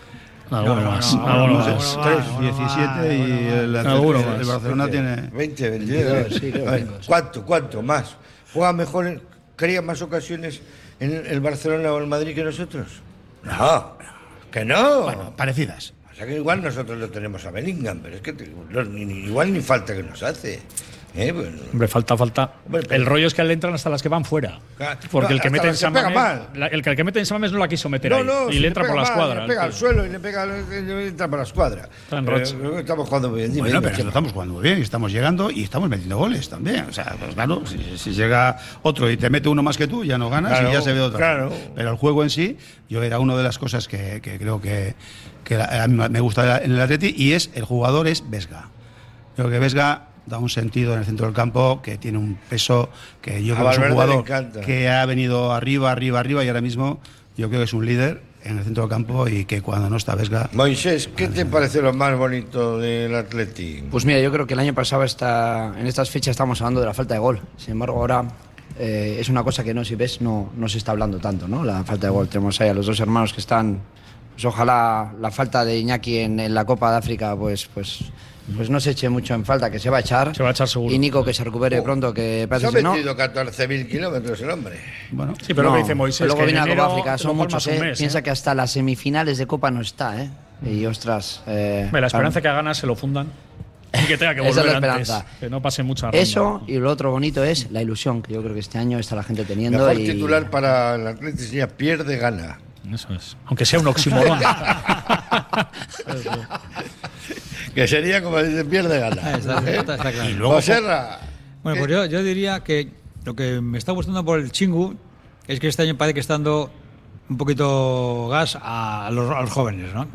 Alguno No, más. no, no, alguno no, más. no, tres, no, 17 y el, el. Barcelona tiene 20, 22. sí, creo A ver, que sí. ¿Cuánto, cuánto más? ¿Juega mejor, crea más ocasiones en el Barcelona o el Madrid que nosotros? No, que no. bueno, parecidas. O sea que igual nosotros lo tenemos a Bellingham, pero es que igual ni falta que nos hace. ¿Eh? Pues, Hombre, falta, falta. Hombre, pero- el rollo es que le entran hasta las que van fuera. Porque el que mete en la- el que, el que mete en San Mamés no la quiso meter no, ahí. no, y si le entra pega por la escuadra. Le pega al suelo y le pega le entra por la escuadra. Estamos jugando muy bien. Dime, Bueno, dime, pero nosotros estamos jugando muy bien y estamos llegando y estamos metiendo goles también. O sea, pues claro, si, si llega otro y te mete uno más que tú, ya no ganas Claro, y ya se ve otra. claro. Pero el juego en sí, yo era una de las cosas que, que creo que, que la- a mí me gusta en el Atleti y es el jugador es Vesga. Creo que Vesga da un sentido en el centro del campo que tiene un peso que yo A creo que es un jugador encanta. que ha venido arriba, arriba, arriba y ahora mismo yo creo que es un líder en el centro del campo y que cuando no está Vesga Moisés, ¿qué te parece lo más bonito del Atleti? Pues mira, yo creo que el año pasado esta, en estas fechas estamos hablando de la falta de gol. Sin embargo, ahora eh, es una cosa que no, si ves, no, no se está hablando tanto, ¿no? La falta de gol. Tenemos ahí a los dos hermanos que están. Pues ojalá la falta de Iñaki en, en la Copa de África, pues, pues, pues no se eche mucho en falta, que se va a echar. Se va a echar seguro. Y Nico que se recupere Oh. pronto, que Se parece ha que no. metido 14.000 kilómetros el hombre. bueno, Sí, pero lo que dice Moisés. Luego que viene en la Copa África, son muchos, ¿eh? mes, Piensa ¿eh? que hasta las semifinales de Copa no está, ¿eh? Y ostras. eh, La esperanza claro. que haga se lo fundan. Y que tenga que Esa es volver la antes. esperanza. Que no pase mucha ronda. Eso y lo otro bonito es la ilusión que yo creo que este año está la gente teniendo. Mejor y... titular para el sería pierde gana. Eso es. Aunque sea un oxímoron. Que sería como dice pierde gana. Ah, está- está- está claro. Y luego Bueno, pues yo, yo diría que lo que me está gustando por el chingu es que este año parece que está dando un poquito gas a los, a los jóvenes, ¿no?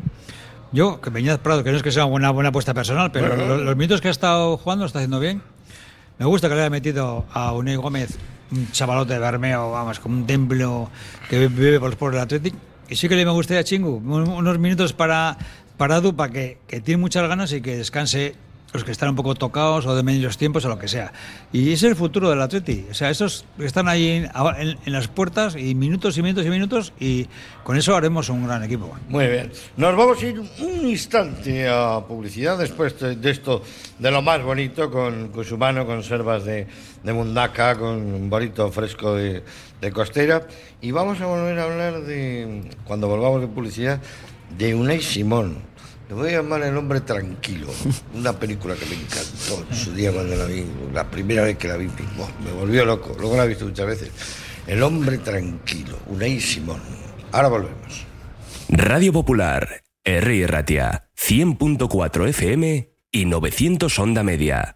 Yo, que Peñaz Prado, que no es que sea una buena apuesta personal, pero lo- los, minutos que ha estado jugando lo está haciendo bien. Me gusta que le haya metido a Unai Gómez, un chavalote de Bermeo, vamos, como un templo que vive por, por el Athletic. Y sí que le me gustaría a Chingu un- unos minutos para, para Adu, para que, que tiene muchas ganas y que descanse los que están un poco tocados o de medios tiempos o lo que sea. Y ese es el futuro del Atleti. O sea, esos están ahí en, en- en las puertas y minutos y minutos y minutos y con eso haremos un gran equipo. Muy bien. Nos vamos a ir un instante a publicidad después de esto, de lo más bonito, con, con su mano, conservas de, de mundaca, con un bonito fresco de, de costera. Y vamos a volver a hablar de, cuando volvamos de publicidad, de Unai Simón. Le voy a llamar El hombre tranquilo, una película que me encantó en su día cuando la vi, la primera vez que la vi, buah, me volvió loco, luego la he visto muchas veces. El hombre tranquilo, Unai Simón. Ahora volvemos. Radio Popular, Herri Ratia, 100.4 FM y 900 Onda Media.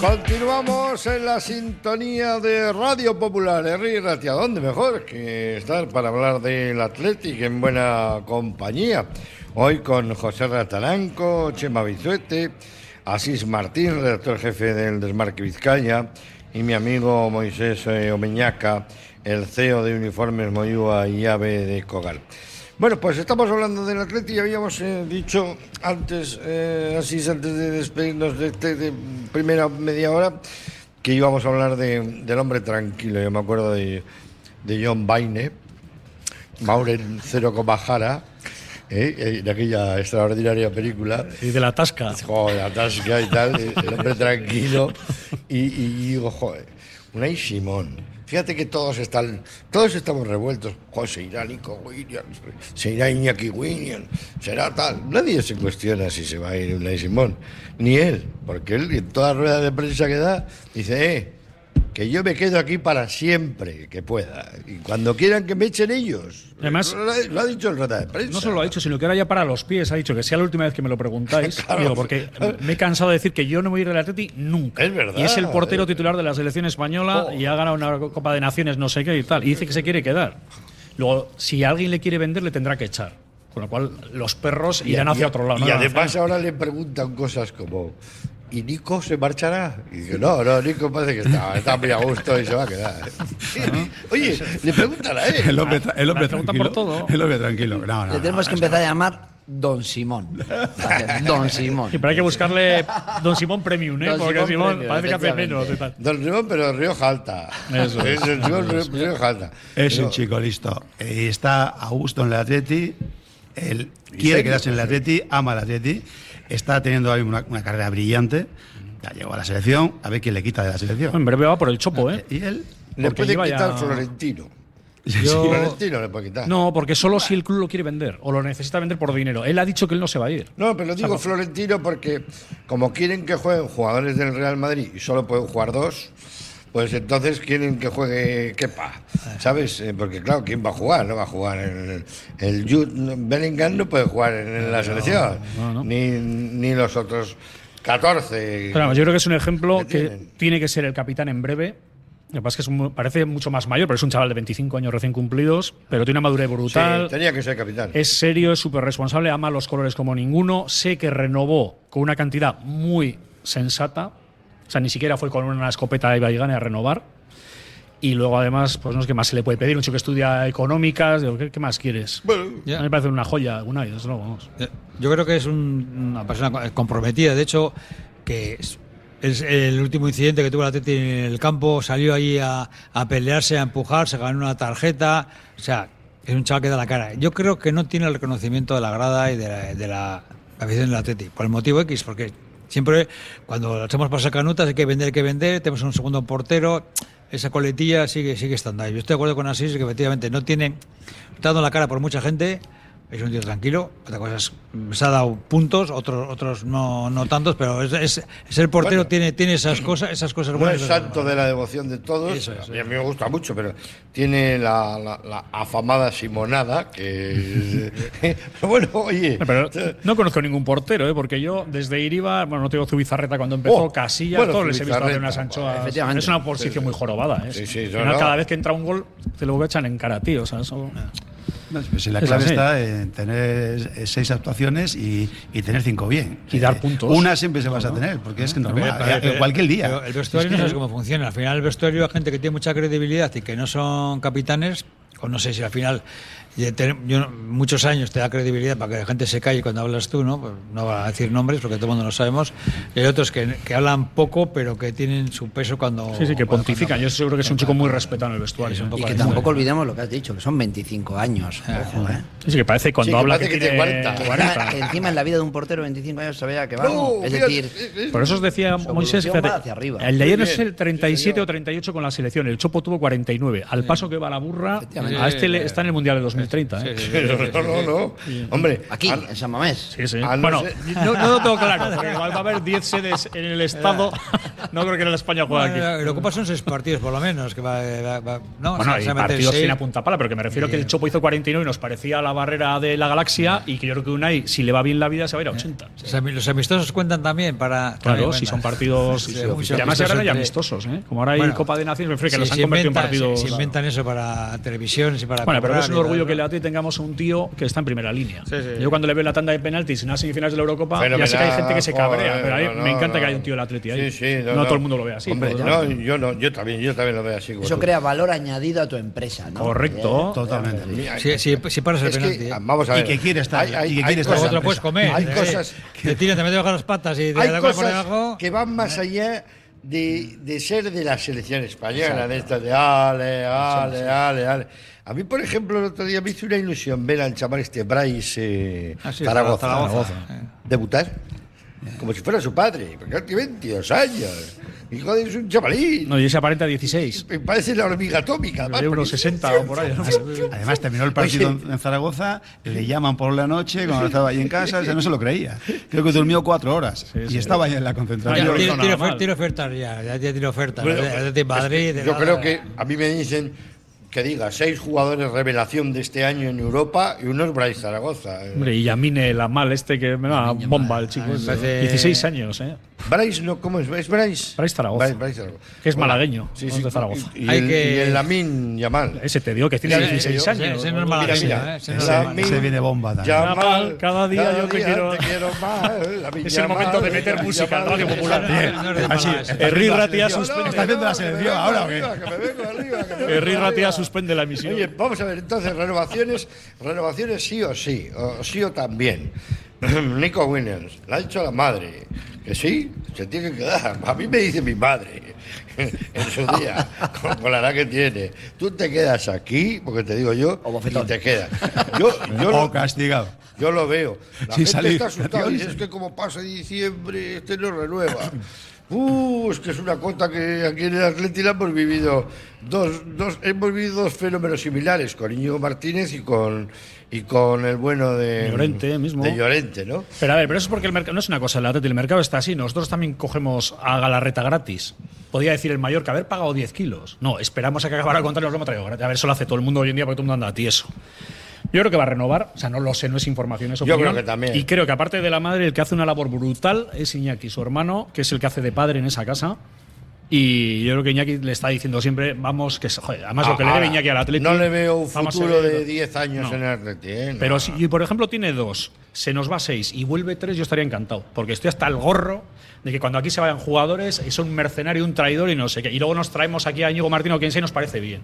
Continuamos en la sintonía de Radio Popular, Henry Ratia. ¿Dónde mejor que estar para hablar del Athletic en buena compañía? Hoy con José Ratalanco, Chema Bizuete, Asís Martín, redactor jefe del Desmarque Vizcaya, y mi amigo Moisés eh, Omeñaca, el CEO de Uniformes Moyúa y Ave de Cogal. Bueno, pues estamos hablando del Atleti y habíamos eh, dicho antes, eh, así antes de despedirnos de, este, de primera media hora, que íbamos a hablar de- del hombre tranquilo. Yo me acuerdo de, de John Baine, Mauren Cero Jara, eh, en aquella extraordinaria película. Y de la tasca. Joder, la tasca y tal, el hombre tranquilo. Y, y digo, joder, Unai Simón. Fíjate que todos están, todos estamos revueltos. Se irá Nico Williams, se irá Iñaki Williams, será tal. Nadie se cuestiona si se va a ir Unai Simón, ni él, porque él en toda rueda de prensa que da dice, eh, que yo me quedo aquí para siempre, que pueda. Y cuando quieran que me echen ellos. Además- lo, ha- lo ha dicho en rueda de prensa. No solo lo ha dicho, sino que ahora ya para los pies ha dicho que sea la última vez que me lo preguntáis. Claro. Digo, porque me he cansado de decir que yo no voy a ir del Atleti nunca. Es verdad. Y es el portero titular de la selección española Oh. y ha ganado una Copa de Naciones, no sé qué y tal. Y dice que se quiere quedar. Luego, si alguien le quiere vender, le tendrá que echar. Con lo cual, los perros irán y- hacia otro lado. no Y además ahora le preguntan cosas como, ¿y Nico se marchará? Y dice, no, no, Nico parece que está, está muy a gusto y se va a quedar. Oye, le preguntan a él. El hombre, tra- el hombre preguntan por tranquilo. todo. El hombre tranquilo. No, no, Le tenemos no, que empezar a llamar Don Simón. Don Simón. Sí, pero hay que buscarle Don Simón Premium, ¿eh? Don Porque Simón Simón Premium, parece que hace menos y tal. Don Simón, pero Rioja Alta. Eso es. es. el Simón Río- Rioja Alta. Es Pero- un chico listo. Eh, está a gusto en el Atleti. Él quiere quedarse en el Atleti, ama el Atleti. Está teniendo ahí una, una carrera brillante. Ya llegó a la selección. A ver quién le quita de la selección. En breve va por el chopo, ¿eh? Y él. Le puede quitar ya- Florentino. Yo- Florentino le puede quitar. No, porque solo si el club lo quiere vender o lo necesita vender por dinero. Él ha dicho que él no se va a ir. No, pero digo Florentino porque como quieren que jueguen jugadores del Real Madrid y solo pueden jugar dos, pues entonces quieren que juegue Kepa, ¿sabes? Eh, Porque claro, ¿quién va a jugar? No va a jugar el, el Jude Bellingham no puede jugar en la selección, no, no. Ni, ni los otros 14. Pero yo creo que es un ejemplo ¿Qué que tiene que ser el capitán en breve. Lo que pasa es que es mu- parece mucho más mayor, pero es un chaval de 25 años recién cumplidos, pero tiene una madurez Sí, brutal. tenía que ser capitán. Es serio, es súper responsable, ama los colores como ninguno. Sé que renovó con una cantidad muy sensata. O sea, ni siquiera fue con una escopeta de Baigane a renovar. Y luego, además, pues no sé qué más se le puede pedir. Un chico que estudia económicas. ¿Qué, qué más quieres? A mí me parece una joya, una desde luego. vamos. Yo creo que es un- una persona co- comprometida. De hecho, que es, es el último incidente que tuvo el Atleti en el campo. Salió allí a, a pelearse, a empujar, se ganó una tarjeta. O sea, es un chaval que da la cara. Yo creo que no tiene el reconocimiento de la grada y de la, de la afición del Atleti. Por el motivo X, porque siempre cuando echamos para canutas hay que vender, hay que vender. Tenemos un segundo portero. Esa coletilla sigue, sigue estando ahí. Yo estoy de acuerdo con Asís que efectivamente no tiene, está dando la cara por mucha gente, es un tío tranquilo. Otra cosa es, se ha dado puntos, otros otros no, no tantos, pero es, es, es el portero, Bueno. tiene, tiene esas cosas, esas cosas No buenas. es santo de la devoción de todos, Eso es, a mí- a mí me gusta mucho, pero tiene la, la- la afamada Simonada, que... bueno, oye... Pero no conozco ningún portero, ¿eh? porque yo desde Iribar, bueno, no tengo Zubizarreta cuando empezó, Oh, Casillas, bueno, todos les he visto hacer unas anchoas. efectivamente. Es una posición muy jorobada. ¿eh? Sí, sí, Al no, final, no. Cada vez que entra un gol, te lo echan en cara, tío. O sea, eso- No, pues si la clave está en tener seis actuaciones y, y tener cinco bien. Y dar Eh, puntos. Una siempre se vas a tener, porque es que normal, Pero- eh, pero- cualquier día. pero el vestuario Es que- no sabes cómo funciona. Al final, el vestuario, hay gente que tiene mucha credibilidad y que no son capitanes, o no sé si al final. Y te- yo no- muchos años te da credibilidad para que la gente se calle cuando hablas tú, ¿no? Pues no va a decir nombres porque todo el mundo lo sabemos. Y hay otros que, que hablan poco, pero que tienen su peso cuando. Sí, sí, que cuando- pontifican. Yo seguro que es un chico muy respetado en el vestuario. Es un Y que tampoco olvidemos lo que has dicho, que son 25 años. Ojo, ¿eh? Sí, sí, que parece cuando Sí, que habla parece que, que tiene tiene 40. Que 40. encima, que encima en la vida de un portero 25 años vea que va. No, es decir, Por eso os decía Moisés, fíjate, va hacia arriba. el de ayer es el 37 sí, o 38 con la selección. El Chopo tuvo 49. Al paso que va la burra, a este le- está en el Mundial de 2030. ¿eh? Sí, sí, Pero no, no, no. Hombre, aquí, an- en San Mamés. Sí, sí. No bueno, sé. no, no lo tengo claro, porque igual va a haber 10 sedes en el Estado. No creo que en España juegue aquí. Lo que pasa son seis partidos, por lo menos. Que va, va- va- no, Bueno, hay partidos sin apunta pala, pero que me refiero que el Chopo hizo 49 y nos parecía la barrera de la galaxia y que yo creo que Unai, si le va bien la vida, se va a ir a 80. Los ami- Los amistosos cuentan también para. Claro, también si son partidos. Sí, y sí, además ahora no hay amistosos ¿eh? Como ahora hay Bueno, Copa de Naciones, me refiero que Sí, los han se convertido en partidos. Se, inventan eso para televisión y para. Bueno, pero es un orgullo que el Atleti tengamos un tío que está en primera línea. Sí, sí. Yo cuando le veo la tanda de penaltis en las semifinales de la Eurocopa, ya sé que hay gente que se cabrea, joder, pero a mí no, me encanta no. que haya un tío del Atleti ahí. Sí, sí, no, todo el mundo lo ve así. Hombre, yo no, yo también, yo también lo veo así. Eso tú. crea valor añadido a tu empresa, ¿no? Correcto. Totalmente. Mira, Sí, sí, sí paras el penalti. ¿eh? vamos a Y ver. que quiere estar- Hay, hay- y que quiere estar lo puedes comer. Hay ¿eh? cosas, Te tiras, te metes bajo las patas y te hay da por debajo. que van más allá de, de ser de la selección española, de esta de ale, ale, ale, ale. A mí, por ejemplo, el otro día me hizo una ilusión ver al chaval este Bryce eh, Ah, sí, Zaragoza, Zaragoza. debutar. Como si fuera su padre, porque él tiene 22 años. Y joder, es un chavalín. No, y ese aparenta 16. Me parece la hormiga atómica. además, De unos 60 o por ahí. ¿no? Además, terminó el partido Oye. en Zaragoza, le llaman por la noche cuando estaba ahí en casa, o sea, no se lo creía. Creo que durmió cuatro horas y estaba ahí en la Ya, concentración. no lo tiene, ofertas ya, ya, ya tiene ofertas. Bueno, de- de- de Madrid, de yo nada. creo que a mí me dicen que diga seis jugadores revelación de este año en Europa y uno es Bryce Zaragoza. Hombre, y Yamine la mal este que me da bomba el chico. ese. parece- 16 años, ¿eh? Bryce, no, ¿cómo es? ¿Es Bryce? Bryce Zaragoza. Bryce, Bryce Zaragoza. Que es Bueno, malagueño, Sí, no sí, es de Zaragoza. Y, el, que- y el Lamin Yamal. Ese te digo que tiene Mira, 16 ese- años. ese no es malagueño, mira, ¿eh? Ese no es Ese, malagueño. ese viene bomba también. Yamal, Cada día yo te quiero- más. Es el Yamal, momento de meter música en. Radio Popular. Herri Ratia suspende. ¿Está haciendo la selección ahora o qué? Ratia suspende la emisión. Oye, vamos a ver, entonces, renovaciones, renovaciones sí o sí, o sí o también. Nico Williams, la ha hecho la madre, que sí, se tiene que quedar. A mí me dice mi madre en su día, con, con la edad que tiene. Tú te quedas aquí, porque te digo yo, O y te quedas. Yo, yo, O lo, castigado. yo lo veo. La Sin gente está asustada y es que como pasa diciembre, este no renueva. Uh, es que es una cuota que aquí en el Atlético hemos vivido dos, dos, hemos vivido dos fenómenos similares, con Íñigo Martínez y con y con el bueno de Llorente mismo. De Llorente, ¿no? Pero a ver, pero eso es porque el mercado no es una cosa, el mercado está así. Nosotros también cogemos a Galarreta gratis. Podía decir el mayor que haber pagado 10 kilos. No, esperamos a que acabara el nos lo hemos traído gratis. A ver, eso lo hace todo el mundo hoy en día porque todo el mundo anda tieso. Yo creo que va a renovar, o sea, no lo sé, no es información, es Yo opinión. creo que también. Y creo que aparte de la madre, el que hace una labor brutal es Iñaki, su hermano, que es el que hace de padre en esa casa. Y yo creo que Iñaki le está diciendo siempre, vamos, que joder, además lo que le debe Ahora, Iñaki al Atleti. No le veo un futuro de 10 años No. en el Atlético. ¿eh? No. Pero si, y por ejemplo, tiene dos, se nos va seis y vuelve tres, yo estaría encantado. Porque estoy hasta el gorro de que cuando aquí se vayan jugadores es un mercenario, un traidor y no sé qué. Y luego nos traemos aquí a Íñigo Martino, quien sea, y nos parece bien.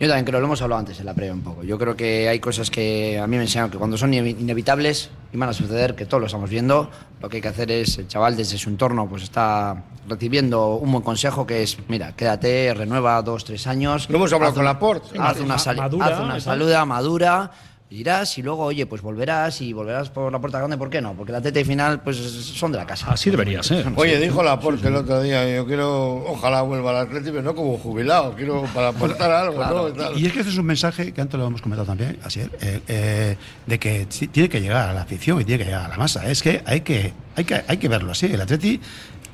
Yo también creo, lo hemos hablado antes en la previa un poco. Yo creo que hay cosas que a mí me enseñan que cuando son ine- inevitables y van a suceder, que todos lo estamos viendo, lo que hay que hacer es, el chaval desde su entorno pues está recibiendo un buen consejo que es, mira, quédate, renueva dos, tres años. Lo hemos hablado haz con una- Laporte. Haz una, sali- madura, haz una tal. saluda, madura. Irás y luego, oye, pues volverás y volverás por la puerta grande, ¿por qué no? Porque la teta y final, pues son de la casa. Así debería ser. Oye, dijo Laporte el otro día, yo quiero, ojalá vuelva al Atlético, pero no como jubilado, quiero para aportar algo, ¿no? Y es que este es un mensaje que antes lo hemos comentado también, así eh, eh, de que tiene que llegar a la afición y tiene que llegar a la masa. Es que hay que, hay que, hay que verlo así. El Atleti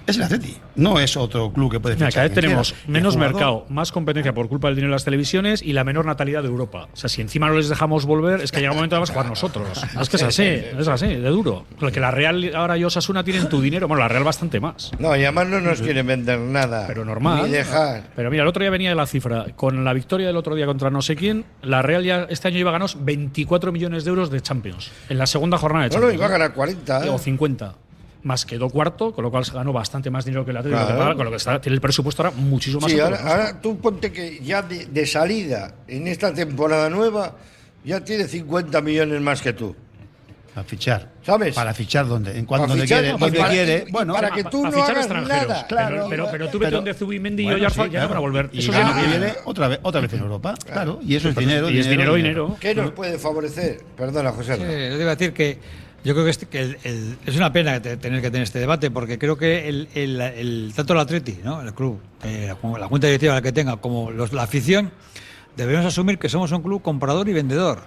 es el Atleti. No es otro club que puede Mira, fichar cada vez tenemos quiera. menos mercado, más competencia por culpa del dinero de las televisiones y la menor natalidad de Europa. O sea, si encima no les dejamos volver, es que llega un momento que vamos a jugar nosotros. Es que es así, es así, de duro. Porque la Real ahora y Osasuna tienen tu dinero, bueno, la Real bastante más. No, y además no nos quieren vender nada. Pero normal. Ni dejar. Pero mira, el otro día venía de la cifra. Con la victoria del otro día contra no sé quién, la Real ya este año iba a ganar 24 millones de euros de Champions. En la segunda jornada de No, no, Champions. iba a ganar 40. ¿eh? O 50. Más quedó cuarto, con lo cual se ganó bastante más dinero que el Atlético. Claro. Con lo que está, tiene el presupuesto ahora muchísimo más Sí, alto. ahora, ahora tú ponte que ya de, de salida en esta temporada nueva ya tiene 50 millones más que tú. Para fichar. ¿Sabes? Para fichar donde, en cuanto donde fichar, quiere, no, para- quiere. y Bueno, para que tú Para no hagas nada. Pero, pero, pero tú vete donde Zubimendi y bueno, Oyarzábal sí, ya no van a claro. volver. Y Eso ya no y viene. viene otra vez, otra vez en Europa. Claro. Y eso es dinero. Y es dinero, dinero. ¿Qué nos puede favorecer? Perdona, José. Sí, yo iba a decir que yo creo que, este- que el- el- es una pena que te- tener que tener este debate porque creo que el, tanto el Atleti, ¿no? el club, eh, la, la junta directiva la que tenga, como los- la afición, debemos asumir que somos un club comprador y vendedor.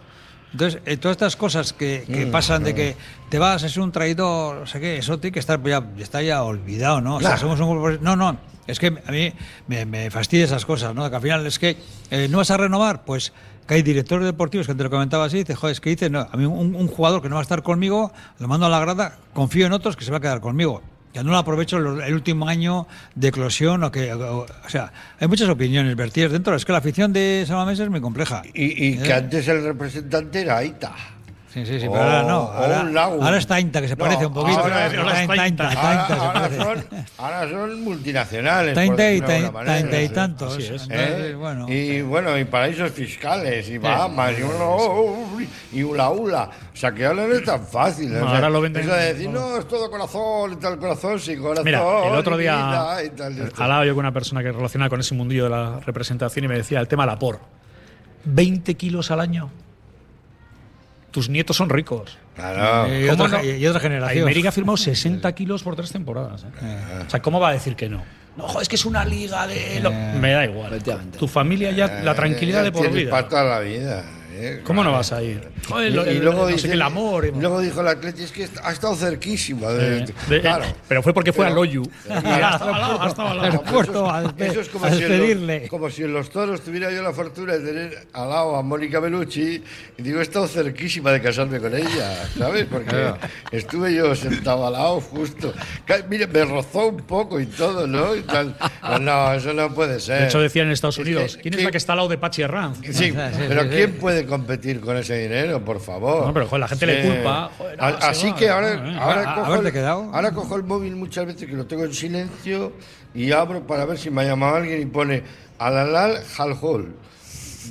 Entonces, eh, todas estas cosas que, que Mm, pasan de que te vas, es un traidor, no sé qué, eso tiene que estar ya, está ya olvidado, ¿no? O sea, somos un grupo- No, no, es que a mí me, me fastidia esas cosas, ¿no? Que al final es que eh, no vas a renovar, pues que hay directores deportivos que te lo comentaba así, dice, joder, es que dice, no, a mí un, un jugador que no va a estar conmigo, lo mando a la grada, confío en otros que se va a quedar conmigo. Ya no lo aprovecho el, último año de eclosión o que, o, o sea, hay muchas opiniones vertidas dentro. Es que la afición de Salamanca es muy compleja. Y, y que ¿Eh? antes el representante era Aita. Sí, sí, sí, pero ahora no. o Ahora, ahora está Inta, que se No, parece un poquito. ahora- son, multinacionales. por Treinta y treinta y tantos. Así es. Entonces, ¿Eh? bueno. Y bueno, y paraísos fiscales, y Bahamas, y, uno, y ula ula. O sea, que ahora no es tan fácil. o No, sea, ahora lo venden- Eso de decir, no, es todo corazón, y tal corazón, sin corazón. Mira, el otro día y tal, y esto. hablaba yo con una persona que relaciona con ese mundillo de la representación y me decía el tema de la por. 20 kilos al año. Tus nietos son ricos. Claro. Y ¿Cómo otra, no? y otra generación. América ha firmado 60 kilos por tres temporadas. ¿eh? O sea, ¿cómo va a decir que no? No, joder, es que es una liga de. lo- Eh, Me da igual. Tu familia ya, la tranquilidad Eh, de por vida. Para toda la vida. ¿Eh? ¿Cómo no vas a ir? Joder, Y, lo- y el- luego no dice, el amor. y- y luego dijo el Atleti, es que ha estado cerquísimo. Eh, de- de- claro. Pero fue porque fue Pero- al Loyu. Eso es- a es como a si en los- como si en los toros tuviera yo la fortuna de tener al lado a Mónica Bellucci y digo, he estado cerquísima de casarme con ella, ¿sabes? Porque estuve yo sentado al lado justo. Mire, me rozó un poco y todo, ¿no? Y tal. Pues no, eso no puede ser. De hecho, decían en Estados Es Unidos, que- ¿quién es la que está al lado de Pachi Herranz? Sí, sí, pero sí, ¿quién sí. Puede competir con ese dinero, por favor? No, pero, joder, la gente le culpa. Joder, no, Así va, que no, ahora, ahora, A- cojo el, quedado. ahora cojo el móvil muchas veces que lo tengo en silencio y abro para ver si me ha llamado alguien y pone Alalal Halhol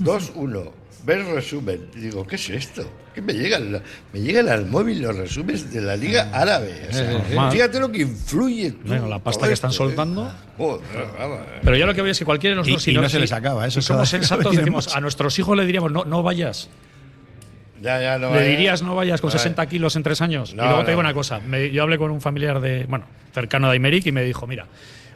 2-1. Ver resumen. Y digo, ¿qué es esto? ¿Qué me llegan? Me llegan al móvil los resúmenes de la Liga Árabe. O sea, sí, sí. fíjate lo que influye. tú, Bueno, la pasta que están esto, ¿eh? soltando. Pero yo lo que veo es que cualquiera de nosotros, Y- si y no se les acaba, eso si somos sensatos, decimos, a nuestros hijos le diríamos, no, no vayas. Ya, ya no ¿Le vaya. dirías no vayas con No vaya. 60 kilos en tres años? No, y luego te digo una cosa. me- yo hablé con un familiar de, bueno, cercano de Aymeric y me dijo, mira,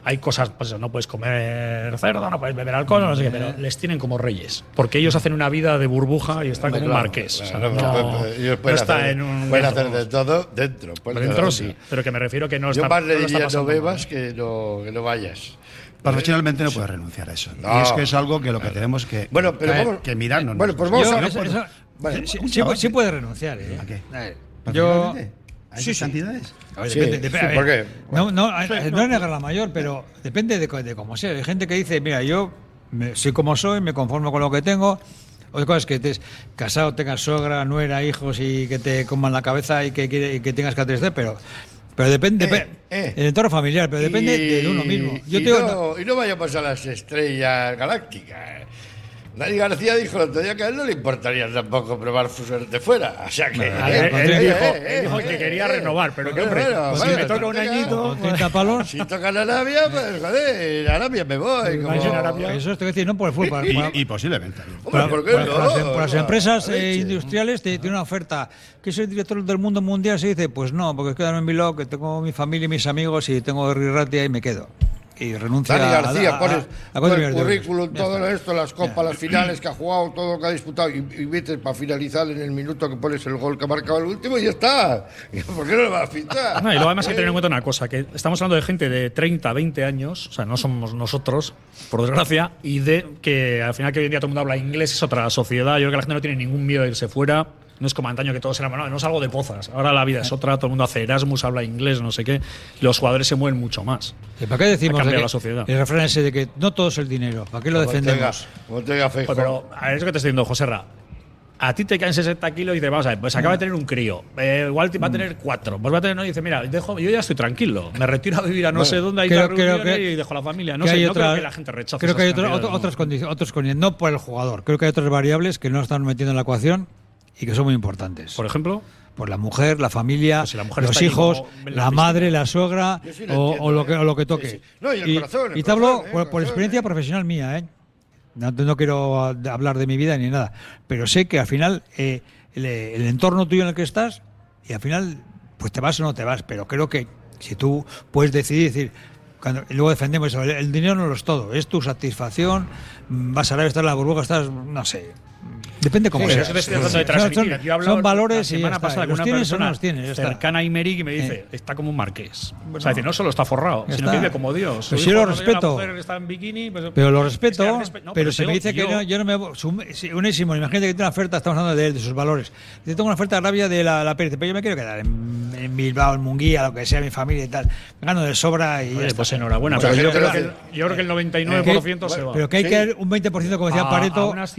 hay cosas, pues no puedes comer cerdo, no puedes beber alcohol, no sé qué, pero les tienen como reyes. Porque ellos hacen una vida de burbuja y están como Claro, marqués. O sea, claro, no, ellos no pueden está hacer, en un. pueden metro, hacer de todo dentro. pueden Dentro sí, pero que me refiero que no Yo está. más le diría no bebas que no, que no vayas. Profesionalmente no puedes renunciar a eso. No. Y es que es algo que lo que tenemos que, Bueno, pero que, vamos- que mirarnos. Bueno, pues vamos Yo, a- eso- eso- Vale, sí, sí, escucha, sí, vale. sí puede renunciar. ¿eh? ¿A qué? A ver, Yo. ¿A Sí, esas sí. cantidades? A ver, Sí, depende. No, no, no es negar la mayor, pero depende de, de cómo sea. Hay gente que dice, mira, yo me- soy como soy, me conformo con lo que tengo. Otra cosa es que estés casado, tengas sogra, nuera, hijos y que te coman la cabeza y que, y que tengas que atender, pero, pero depende, Eh, eh. el entorno familiar, pero depende Y- de uno mismo. Yo y, no, y no vayamos a las estrellas galácticas. Dani García dijo el otro día que a él no le importaría tampoco probar su suerte fuera. O sea que. Eh, él- él eh, dijo- eh, él dijo que quería eh. renovar, pero que, Bueno, hombre, bueno, pues si bueno, me toca un añito. con 30 palos. Si tocan Arabia, pues joder, Arabia me voy. Como... en Arabia. eso voy a decir, no por el fútbol. para- para- Y, y posiblemente. Hombre, Por, ¿por qué no? las, por las empresas eh, industriales te tiene una oferta. ¿Que soy director del mundo mundial? Se dice, pues no, porque quedarme en Bilbao, que tengo mi familia y mis amigos y tengo Rirratia y me quedo. Y renuncia Dani García, a, a- pones a- a todo el currículum, todo esto, las copas, las finales que ha jugado, todo lo que ha disputado, y, y vete para finalizar en el minuto que pones el gol que ha marcado el último y ya está. ¿Por qué no lo vas a pintar? No, y luego además hay que tener en cuenta una cosa, que estamos hablando de gente de 30, 20 años, o sea, no somos nosotros, por desgracia, y de que al final que hoy en día todo el mundo habla inglés, es otra sociedad, yo creo que la gente no tiene ningún miedo de irse fuera, no es como antaño que todos eran, no, no es algo de pozas, ahora la vida es otra, todo el mundo hace Erasmus, habla inglés, no sé qué, y los jugadores se mueven mucho más. ¿Y ¿Para qué decimos de que- la sociedad. el refrán ese de que no todo es el dinero? ¿Para qué lo Como defendemos? como Feijóo. Pues, pero a ver, eso que te estoy diciendo, José Ra. A ti te caen 60 kilos y dices, vamos a ver, pues acaba de tener un crío. eh, igual te va a tener cuatro. Pues va a tener, no, y dice, mira, dejo, yo ya estoy tranquilo. Me retiro a vivir a no Bueno, sé dónde, hay creo- que creo que- y dejo la familia. No que sé, hay no otra- creo que la gente rechace Creo que hay esas otro- cantidades, otro- ¿no? otras, condi- otras condiciones, no por el jugador. Creo que hay otras variables que no están metiendo en la ecuación y que son muy importantes. Por ejemplo, Por la mujer, la familia, Pues si la mujer los ahí hijos, la la madre, la suegra Yo sí lo o, entiendo, o lo que, ¿eh? o lo que toque. sí. No, y el corazón, el y te hablo corazón, ¿eh? por, experiencia ¿eh? profesional mía, ¿eh? No, no quiero hablar de mi vida ni nada, pero sé que al final eh, el, el entorno tuyo en el que estás y al final pues te vas o no te vas, pero creo que si tú puedes decidir decir cuando, y luego defendemos eso, el, el dinero no lo es todo, es tu satisfacción, vas a Arabia, estás en la burbuja, estás, no sé, depende cómo Sí, sea. eso te estoy tratando de Son- transmitir. son- Yo he hablado son valores la y ya semana está. pasada con ¿Los una tienes persona no los tienes? Está. cercana a Imeri que me dice, Eh. está como un marqués. o sea, dice, no solo está forrado, Ya sino está. que vive como Dios. Pero si lo respeto. Está pues- Pero lo Es respeto, que al respe- no, pero se yo- me dice que yo- no, yo no me. si Unésimo, imagínate que tiene una oferta, estamos hablando de él, de sus valores. Yo tengo una oferta de rabia de la, la Pérez, pero yo me quiero quedar en, en Bilbao, en Munguía, lo que sea, mi familia y tal. Gano de sobra y. ya Oye, está. pues enhorabuena, pero yo creo, que el, yo creo que el 99% se va. Pero que hay Sí. que dar un 20%, como decía A- Pareto, a unas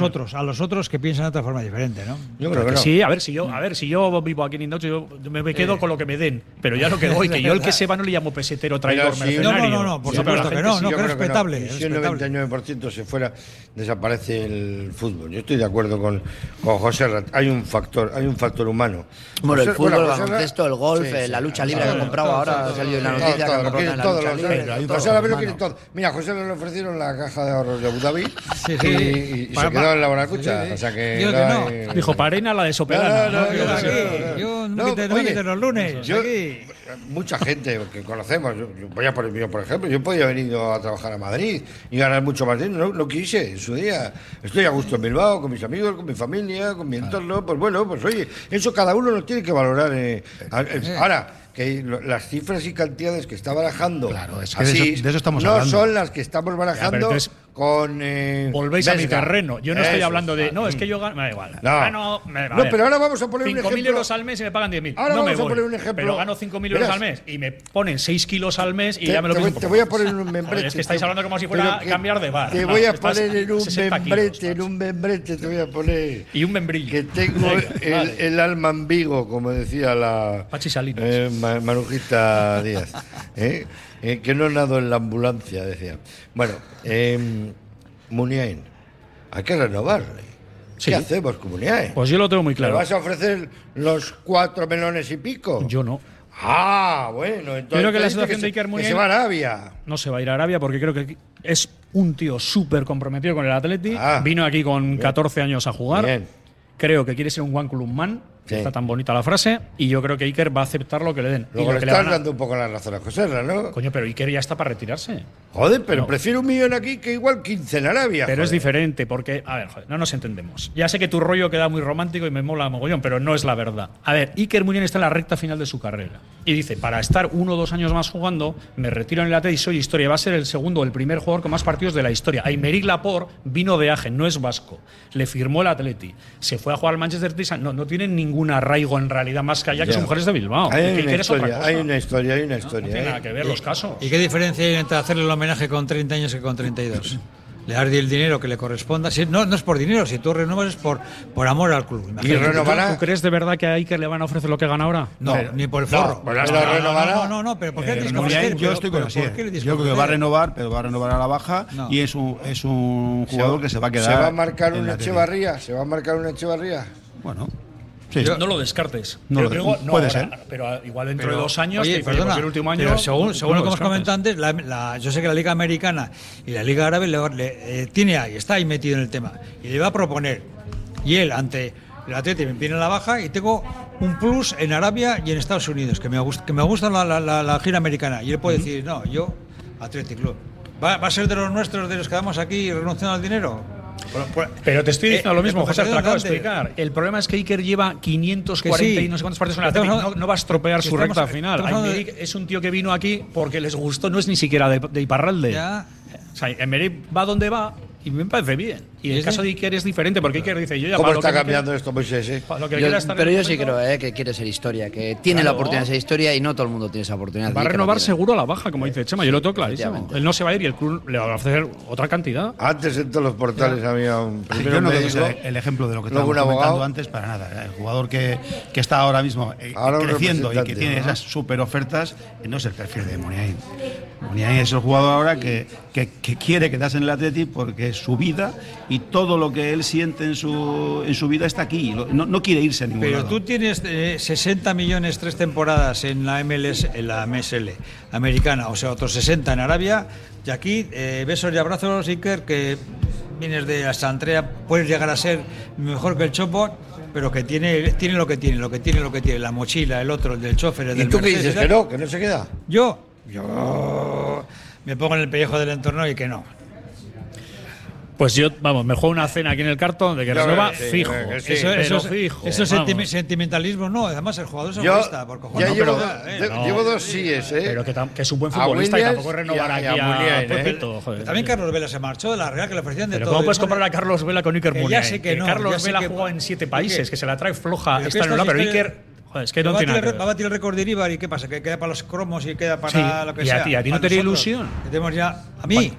los otros, a los otros que piensan de otra forma diferente, ¿no? Yo creo que no. Sí, a ver si yo, a ver si yo vivo aquí en Indaucho, yo me, me quedo con lo que me den, pero ya lo que doy, que yo el que se va no le llamo pesetero, traidor, Pero sí. mercenario. No, no, no, no, por Sí, supuesto que no, no, que es creo respetable, Y es si un respetable. 99% se fuera, desaparece el fútbol. Yo estoy de acuerdo con, con José Rat. Hay un factor, hay un factor humano. Bueno, el fútbol, el baloncesto, el golf, Sí, eh, sí, la lucha libre sí, que han comprado todo, ahora, todo, ha salido en la noticia que todo, han comprado la lucha libre. José Rat lo quiere hermano. todo. Mira, José le ofrecieron la caja de ahorros de Abu Dhabi Sí, sí. y, y Para- se quedó en la Bonacucha. sí, sí. O sea que. Yo que no. Dijo, para arena la de Sopelana. No, no, no, no, decir, no, no. Yo no, me oye, los lunes. yo- aquí. mucha gente que conocemos, yo, yo voy a por, yo, por ejemplo, yo podía haber ido a trabajar a Madrid y ganar mucho más dinero, no, no quise en su día. Estoy a gusto en Bilbao, con mis amigos, con mi familia, con mi entorno, pues bueno, pues oye, eso cada uno lo tiene que valorar. eh. Eh, Ahora, que las cifras y cantidades que está barajando Claro, es que de eso- de eso estamos no hablando. son las que estamos barajando entonces, con... eh, Volvéis a mi Vesga. terreno. Yo no estoy Eso hablando de. No, es que yo gano. Me da igual. No. Gano. me- No, pero ahora vamos a poner un 5.000 ejemplo. euros al mes y me pagan 10.000. Ahora no me vamos a voy. poner un ejemplo. Pero gano 5.000 euros al mes y me ponen 6 kilos al mes y Te, ya me lo pienso te voy a poner en un membrete. Es que estáis hablando como si fuera que cambiar de bar. Te voy a poner en un 60 kilos, membrete, en un membrete, te voy a poner. Y un membrillo. Que tengo el, el alma en Vigo, como decía la Pachi Salinas. eh, Ma- Marujita Díaz. ¿eh? Eh, que no nado en la ambulancia, decía. Bueno, eh, Muniain, hay que renovarle. Sí. ¿Qué hacemos con Muniain? Pues yo lo tengo muy ¿Le claro. vas a ofrecer los cuatro melones y pico? Yo no. Ah, bueno, entonces. creo que la situación de Iker Muniain- se va a Arabia. No se va a ir a Arabia porque creo que es un tío súper comprometido con el Atleti. Ah. Vino aquí con 14 años a jugar. Bien. Creo que quiere ser un one club man. Sí. Está tan bonita la frase. Y yo creo que Iker va a aceptar lo que le den. Luego y lo que le estás dando un poco la razón a José ¿no? Coño, pero Iker ya está para retirarse. Joder, pero No. prefiero un millón aquí que igual 15 en Arabia. Pero es diferente, porque, a ver, joder, no nos entendemos. Ya sé que tu rollo queda muy romántico y me mola mogollón, pero no es la verdad. A ver, Iker Muniain está en la recta final de su carrera. Y dice, para estar uno o dos años más jugando, me retiro en el Atleti y soy historia. Va a ser el segundo o el primer jugador con más partidos de la historia. Aymeric Laporte vino de Agen, no es vasco. Le firmó el Atleti. Se fue a jugar al Manchester City. No, no tiene ningún arraigo en realidad más que allá, que son mujeres de Bilbao. Hay Que una, historia, hay una historia, hay una No historia. tiene ¿eh? nada que ver los casos. ¿Y qué diferencia hay entre hacerle el homenaje con 30 años que con 32? Le das el dinero que le corresponda. Si, no, no es por dinero, si tú renuevas es por, por amor al club. Y renovará. ¿Tú crees de verdad que a Iker le van a ofrecer lo que gana ahora? No, Pero- ni por el no, forro. pues no, no, no, renovará. no, no, no, pero ¿por qué Eh, tienes que Muniain, ofrecer? yo Pero- estoy con pero así. ¿por qué le tienes Yo creo que va a renovar, pero va a renovar a la baja No. y es un, es un jugador que se va a quedar. ¿Se va a marcar en un la tele. Echevarría? ¿Se va a marcar un Echevarría? Bueno, sí. No lo descartes. No Pero lo- digo, no puede ahora, ser. Pero igual dentro Pero, de dos años, oye, perdona, el último año. pero según, según lo lo que hemos comentado antes, la, la- yo sé que la Liga Americana y la Liga Árabe le, le- eh, tiene ahí, está ahí metido en el tema. Y le va a proponer. Y él, ante el Atleti, me viene a la baja y tengo un plus en Arabia y en Estados Unidos, que me gusta, que me gusta la, la- la- la gira americana. Y él puede decir, no, yo, Athletic Club. ¿Va, va a ser de los nuestros, de los que damos aquí renunciando al dinero? Por- Pero te estoy Eh, diciendo lo mismo, eh, José, te acabo de explicar. El problema es que Iker lleva 540 Que sí. y no sé cuántos partidos el Estamos Athletic. No, no va a estropear su estamos- recta final. Aymeric es un tío que vino aquí porque les gustó, no es ni siquiera de, de Iparralde. Ya. O sea, Emery va donde va y me parece bien. Y el Sí, caso de Iker es diferente porque Iker dice, yo ya ¿Cómo está cambiando esto, Moisés? eh? para lo que Yo- quiera estar pero en yo el sí creo eh, que quiere ser historia, que tiene Claro. la oportunidad de ser historia y no todo el mundo tiene esa oportunidad. Va a renovar seguro a la baja, como dice Chema. Yo lo tengo clarísimo. Él no se va a ir y el club le va a ofrecer otra cantidad. Antes en todos los portales había un primero Yo no creo que sea el ejemplo de lo que un comentando abogado. antes para nada. El jugador que, que está ahora mismo eh, Ahora creciendo y que tiene ¿no? esas super ofertas eh, no es el perfil de Muniain. Muniain es el jugador ahora que, que- que quiere quedarse en el Atleti porque es su vida y todo lo que él siente en su, en su vida está aquí. No, no quiere irse a ningún Pero lado. tú tienes eh, 60 millones tres temporadas en la MLS, en la MSL americana, o sea, otros 60 en Arabia, y aquí eh, besos y abrazos, Iker, que vienes de Santrea, puedes llegar a ser mejor que el Chopo, pero que tiene, tiene lo que tiene, lo que tiene, lo que tiene, la mochila, el otro, el del chofer, el ¿Y del tú qué dices? ¿Que no? ¿Que no se queda? Yo, yo me pongo en el pellejo del entorno y que no. Pues yo, vamos, me juego una cena aquí en el cartón de que Yo renueva que sí, fijo. yo que sí. Eso, eso es, fijo. eso es sentimi- sentimentalismo, no. Además, el jugador es Yo egoísta, por cojones. ya No, llevo, pero, eh, no. llevo dos síes, ¿eh? Pero que, que es un buen futbolista y tampoco renovar aquí a a, Muniain, ¿eh? Pepito, joder. También Carlos Vela se marchó de la Real, que le ofrecían de Pero todo. ¿cómo puedes bueno, comparar a Carlos Vela con Iker que ya Muniain? sé que no, Carlos Vela que- en siete países, que se la trae floja, está que en pero Iker, es que va no a tiene batir nada que Va a batir el récord de Iríbar y ¿qué pasa? Que queda para los cromos y queda para Sí, lo que y a sea. ti- a ti no te ilusión. Que tenemos ya, a mí,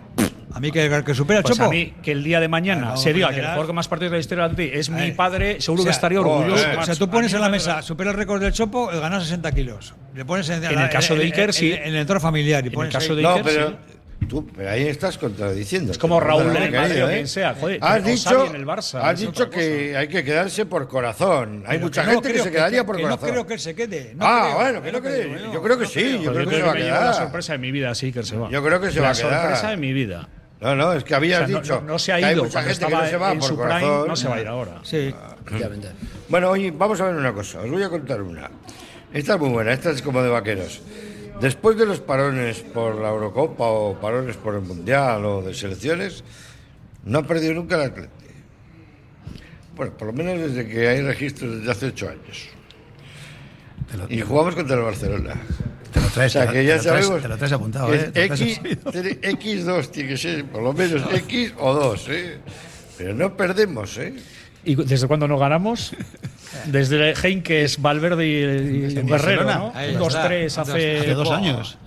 a mí que, que supera el Pues Chopo. a mí, que el día de mañana Claro, se diga que el jugador con más partidos de la historia del Atleti es mi Ay. padre, seguro O sea, que estaría joder, orgulloso. eh. O sea, tú pones en la me mesa, supera el récord del Chopo, el ganar 60 kilos. Le pones en, En el caso de Iker, sí. En, el entorno familiar. Y En el pones caso ahí- de No, Iker, pero, sí. tú, pero ahí estás contradiciendo. Es como Raúl en el Madrid o ¿eh? quien sea, joder, Has dicho, en el Barça, has dicho que hay que quedarse por corazón. Hay Pero mucha no gente que se quedaría por corazón. No creo que él se quede. no ah, bueno, que no cree. Yo creo que sí, yo creo que se va a llevo la quedar. sorpresa de mi vida, sí, que se va. Yo creo que se la va a quedar. sorpresa de mi vida. No, no, es que habías O sea, no- dicho no, no se ha que hay ido mucha gente que no se va en por su prime, corazón. no se va a ir ahora. Sí. Efectivamente. Bueno, oye, vamos a ver una cosa. Os voy a contar una. Esta es muy buena, esta es como de vaqueros. Después de los parones por la Eurocopa o parones por el Mundial o de selecciones, no ha perdido nunca el Atleti. Bueno, por lo menos desde que hay registros desde hace ocho años. Te lo, Y jugamos contra el Barcelona. te lo traes, O sea, te, que te ya lo traes- sabemos te lo traes apuntado, ¿eh? Te X, escrito. tiene- X2 tiene que ser, por lo menos X o 2, ¿eh? Pero no perdemos, ¿eh? ¿Y desde cuándo no ganamos? Desde Heinkes, Valverde y, y Guerrero. ¿no? Está. 2-3 hace, Hace dos años,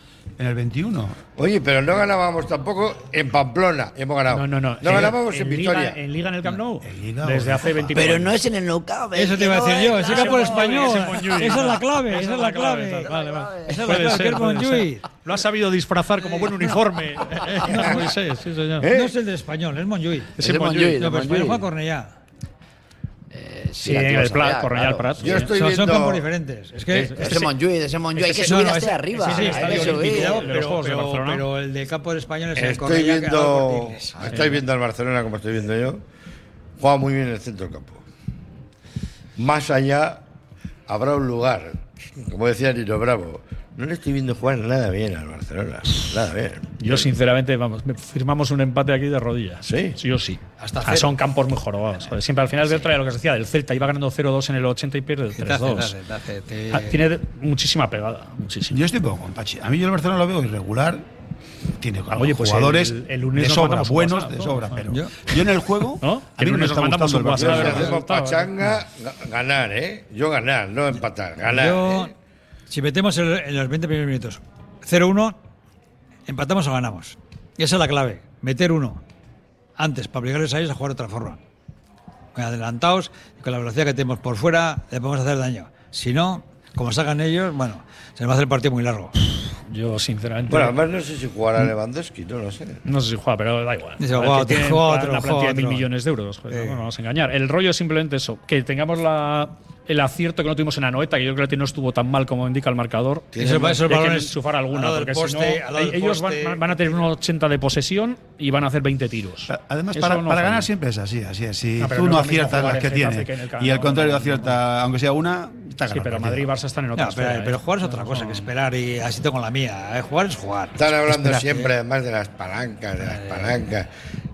en el 21. Oye, pero no ganábamos tampoco en Pamplona, hemos ganado. No, no, no. No ganábamos en, en Liga, Victoria. en Liga en el Camp Nou. En Liga desde hace Copa. 29 Pero no es en el knockout. Eso te iba a decir yo, capo el español. Ese Monjuic. Esa es la clave, esa es la clave. Vale, vale. Esa es la clave, ser, es. Lo ha sabido disfrazar como buen uniforme. Moisés, sí, señor. ¿Eh? No es el de español, es Monjuic. Ese de Monjuic. Monjuic. No, pero español juega Cornellá. Eh, Sí, el Prat, Cornellà. Prat. Yo estoy Son, son viendo. campos diferentes. Es que. Es- Ese Monjuic, ese Monjuic, hay que subir hasta arriba. Sí, sí, está pero, el de campo del español es el dado viendo. Cortiles. Estoy viendo al Barcelona como estoy viendo yo. Juega muy bien en el centro del campo. Más allá habrá un lugar, como decía Nino Bravo. No le estoy viendo jugar nada bien al Barcelona. Nada bien. Yo, sinceramente, vamos, me- firmamos un empate aquí de rodillas. ¿Sí? Sí o sí. Hasta Ah, cero. son campos muy jorobados. joder. Siempre al final del trae lo que se decía del Celta, iba ganando 0-2 en el 80 y pierde 3-2. Ah, Tiene de- muchísima pegada, muchísima. Yo estoy un poco con Pachi. A mí yo el Barcelona lo veo irregular. Tiene Oye, pues jugadores el- el lunes de sobra, buenos WhatsApp, de ¿no? sobra. Pero Yo- yo en el juego, ¿No? a mí El no me lunes está gustando el. Barcelona. Pachanga, ga- ganar, ¿eh? Yo ganar, no empatar. Ganar. Yo, ¿eh? Si metemos en, en los 20 primeros minutos 0-1, empatamos o ganamos. Y esa es la clave, meter uno antes para obligarles a ellos a jugar de otra forma. Adelantados y con la velocidad que tenemos por fuera le podemos hacer daño. Si no, como salgan ellos, bueno, se nos va a hacer el partido muy largo. Yo, sinceramente. Bueno, además no sé si jugará Lewandowski, no lo sé. No sé si juega, pero da igual. Dice, otro, otro, la juega plantilla de mil millones de euros. joder, Sí. no nos vamos a engañar. El rollo es simplemente eso, que tengamos la el acierto que no tuvimos en Anoeta, que yo creo que no estuvo tan mal como indica el marcador. Esos- esos hay que enchufar al alguna, porque si poste, no, lado del ellos van, van a tener un 80 de posesión y van a hacer 20 tiros. Además, Eso para, no para ganar siempre es así, así es. Si No, pero tú no no aciertas las que en tiene Getafe que en el Camp y al contrario no, acierta, aunque sea una, está Sí, pero Madrid y. Barça están en otra No, pero, esfera, pero ¿eh? jugar es otra cosa que esperar y así tengo la mía. ¿eh? Jugar es jugar. Están hablando Espera, siempre, ¿eh? además, de las palancas, de las palancas.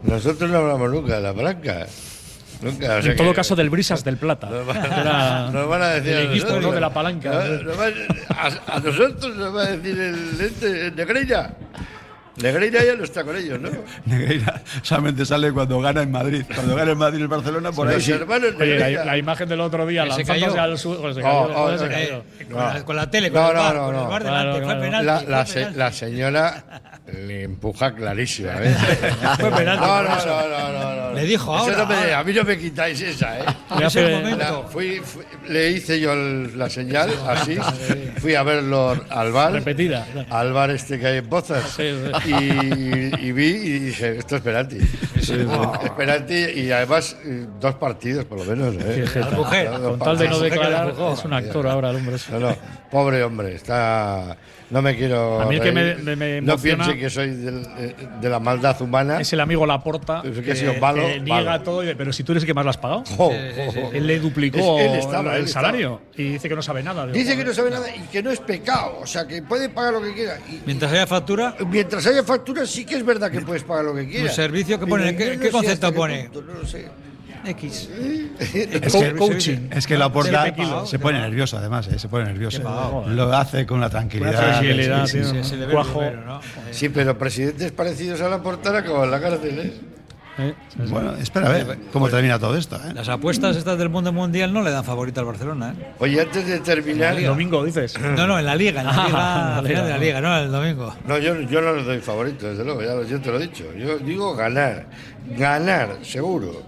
Nosotros no hablamos nunca de las palancas. Nunca. o sea En todo que- caso, del Brisas del Plata. Nos van, Era nos van a decir el equipo, de la palanca. Nos- nos van- a, a nosotros nos va a decir el, este, el Negreira. Negreira ya no está con ellos, ¿no? Negreira solamente sale cuando gana en Madrid. Cuando gana en Madrid el Barcelona, por ahí sí. hermanos Oye, Negreira. la, la imagen del otro día, lanzándose cayó. al sur. Se cayó, oh, se eh. Con, la, con la tele, con No, el no, bar, no, con no. el bar Claro, delante, fue claro. penalti. La, fue la, se- penalti. la señora le empuja clarísima. ¿eh? Fue penalti. No, no, no, no, no, no. Le dijo ahora, no me- ahora. a mí no me quitáis esa, ¿eh? La- fui, fui- le hice yo el- la señal, así. Fui a verlo al bar. Repetida. Al bar este que hay en Pozas. Sí, sí. Y, y vi y dije, esto es penalti. Es penalti y además eh, dos partidos por lo menos. ¿eh? La mujer. Con tal de no declarar, es un actor ahora el hombre. No, no, pobre hombre, está. No me quiero. A mí el que me- reír. me- me no piense que soy del- eh, de la maldad humana. Es el amigo Laporta Es que que, ha sido malo, que niega malo. todo, y- pero si tú eres el que más lo has pagado. Jo. Él le duplicó Es- él estaba, el él salario y dice que no sabe nada. Digo, Dice que no sabe nada y que no es pecado, o sea, que puede pagar lo que quiera. Y- Mientras haya factura, mientras haya factura, sí que es verdad que puedes pagar lo que quieras. servicio que pone- ¿qué- no qué sé concepto pone? punto, no lo sé. X. Es Co- que- coaching. Es que la porta kilos. se pone nervioso, además, eh, se pone nervioso. pagado. Lo hace con la Una tranquilidad. Sí, sí, sí. le cuajo. primero, ¿no? Sí, pero presidentes parecidos a la portara como en la cárcel, ¿eh? Eh, Bueno, espera a ver cómo termina todo esto. ¿eh? Las apuestas estas del mundo mundial no le dan favorito al Barcelona. ¿eh? Oye, antes de terminar. El domingo dices. No, no, en la liga, en la Ah, liga, la al final de la liga. no el domingo. No, yo, yo no les doy favorito, desde luego, ya, yo te lo he dicho. Yo digo ganar, ganar, seguro.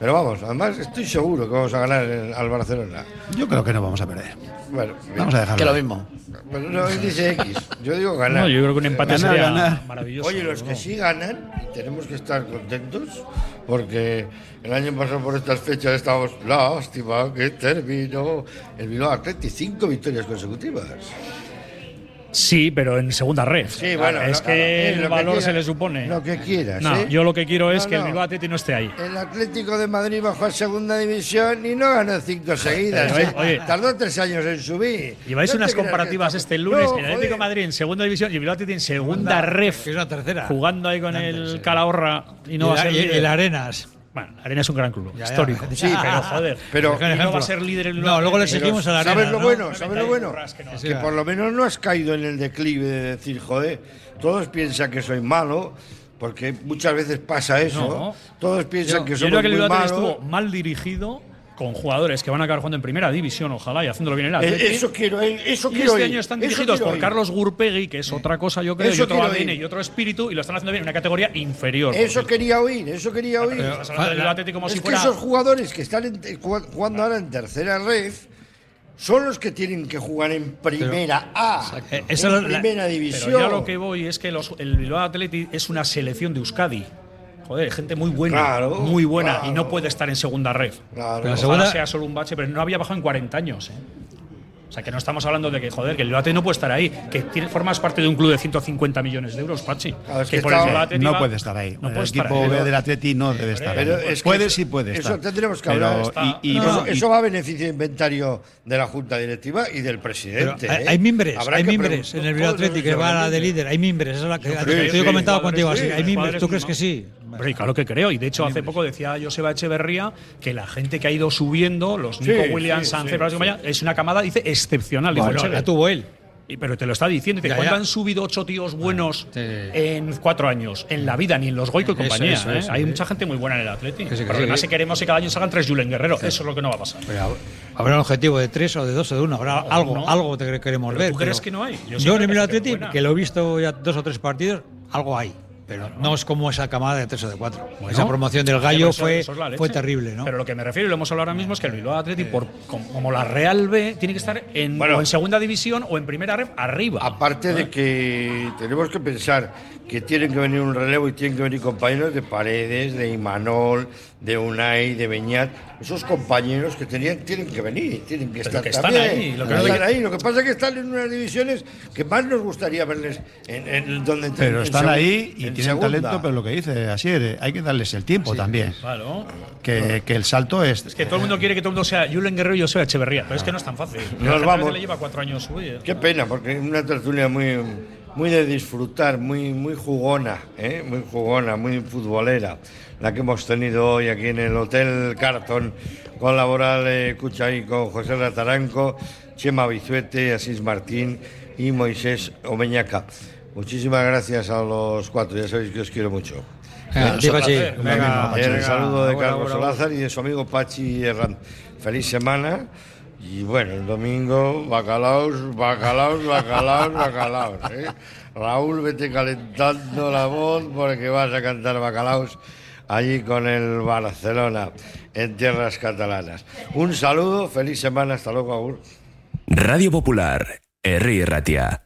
Pero vamos, además estoy seguro que vamos a ganar al Barcelona. Yo creo que no vamos a perder. Bueno, Vamos a dejarlo. Que lo mismo. Bueno, no, dice X. Yo digo ganar. No, yo creo que un empate Ganar, sería ganar. maravilloso. Oye, los que ¿no? sí ganan, y tenemos que estar contentos, porque el año pasado por estas fechas estábamos, lástima que terminó el Bilbao Athletic, cinco victorias consecutivas. Sí, pero en segunda red. Sí, bueno, es no, que el lo que valor quieras, se le supone. Lo que quieras. No, ¿eh? yo lo que quiero es No, que el no. Bilbao Athletic no esté ahí. El Atlético de Madrid bajó a segunda división y no ganó cinco seguidas. ¿eh? oye. Tardó tres años en subir. Lleváis No unas comparativas este lunes. No, el Atlético de. Madrid en segunda división y el Bilbao Athletic en segunda ref. Que es una tercera. Jugando ahí con el Calahorra y no y, va a la- ser y- el Arenas. Bueno, Arena es un gran club, Ya, ya. histórico. Sí, pero joder. pero- no va a ser líder No, luego le seguimos a la ¿Sabes Arena. lo ¿no? bueno? ¿Sabes lo bueno? Que no. Que por lo menos no has caído en el declive de decir, joder, todos piensan que soy malo, porque muchas veces pasa eso. No. Todos piensan Yo, que yo somos creo que el muy malos. estuvo mal dirigido con jugadores que van a acabar jugando en primera división, ojalá, y haciéndolo bien el Eh, Athletic. Eso quiero, eh, eso Y quiero este oír, año están dirigidos por oír. Carlos Gurpegui, que es otra cosa, yo creo, Eso y otro ADN oír. y otro espíritu, y lo están haciendo bien en una categoría inferior. Eso quería oír, eso quería oír. estás hablando del Bilbao Athletic como es si que fuera. esos jugadores que están en- jugando ahora en tercera red son los que tienen que jugar en primera A, Eh, en la- primera Pero división. ya lo que voy es que los- el Bilbao Athletic es una selección de Euskadi. Joder, gente muy buena, Claro, muy buena, y no puede estar en segunda red. Claro. Pero segunda- sea solo un bache, pero no había bajado en 40 años. ¿eh? O sea, que no estamos hablando de que, joder, que el Athletic no puede estar ahí, que tiene, formas parte de un club de 150 millones de euros, Pachi. Claro, es que que por el está- Bilbao Athletic No puede estar ahí. No el equipo. B del Atleti no debe estar Pero ahí. es que puede, eso- sí puede eso estar. tendremos que hablar. Y- y- eso, va a beneficio de inventario de la Junta Directiva y del presidente. hay, ¿eh? hay mimbres, Habrá hay mimbres en el Bilbao Athletic que va a la de líder. Hay mimbres, esa es la que Yo he comentado contigo sí, así. Hay mimbres, ¿tú crees que sí? Hombre, claro que creo. Y de hecho, hace poco decía Joseba Echeverría que la gente que ha ido subiendo, los Sí, Nico Williams, sí, Sánchez, sí, es una camada, dice, excepcional. Bueno, la tuvo él. Pero te lo está diciendo. Dice, Ya, ¿Cuándo ya. han subido ocho tíos buenos Sí. en cuatro años? En la vida, ni en los Goico y compañía. eso, ¿eh? eso. Hay mucha gente muy buena en el Atlético. Que sí, que Pero sí, además que- si queremos que cada año salgan tres Julen Guerrero. Eso es lo que no va a pasar. Pero habrá un objetivo de tres o de dos o de uno. Habrá algo, no. algo que queremos Pero ver. ¿tú crees pero que no hay? Yo Yo, sí en el buena. que lo he visto ya dos o tres partidos, algo hay. Pero no es como esa camada de 3 o de 4. Bueno, esa promoción del gallo fue, fue terrible, ¿no? Pero lo que me refiero, y lo hemos hablado ahora mismo, es que el Bilbao Athletic, por, como, la Real B, tiene que estar en, Bueno. o en segunda división o en primera ref arriba. Aparte de que tenemos que pensar que tienen que venir un relevo y tienen que venir compañeros de Paredes, de Imanol, de Unai, de Beñat. Esos compañeros que tenían, tienen que venir, tienen que estar que están también. ahí, lo que están no hay que- ahí. Lo que pasa es que están en unas divisiones que más nos gustaría verles en, en donde Pero en están segun- ahí y en tienen segunda. talento, pero lo que dice Asier, hay que darles el tiempo también. Claro. Que, que el salto es. Es que todo el mundo quiere que todo el mundo sea Julen Guerrero y yo sea Echeverría, pero es que no es tan fácil. Nos vamos. le lleva cuatro años subir. Qué pena, porque es una tertulia muy, muy de disfrutar, muy, muy jugona, ¿eh? muy jugona, muy futbolera, la que hemos tenido hoy aquí en el Hotel Carton con Laboral eh, Cuchaí, con José Rataranco, Chema Bizuete, Asís Martín y Moisés Omeñaca. Muchísimas gracias a los cuatro, ya sabéis que os quiero mucho. Sí, Pachi. Venga, el saludo de Carlos. Solázar y de su amigo Pachi Herrán. Feliz semana. Y bueno, el domingo, bacalaos, bacalaos, bacalaos, bacalaos. ¿eh? Raúl, vete calentando la voz porque vas a cantar bacalaos allí con el Barcelona en tierras catalanas. Un saludo, feliz semana, hasta luego, Agur. Radio Popular, Herri Ratia.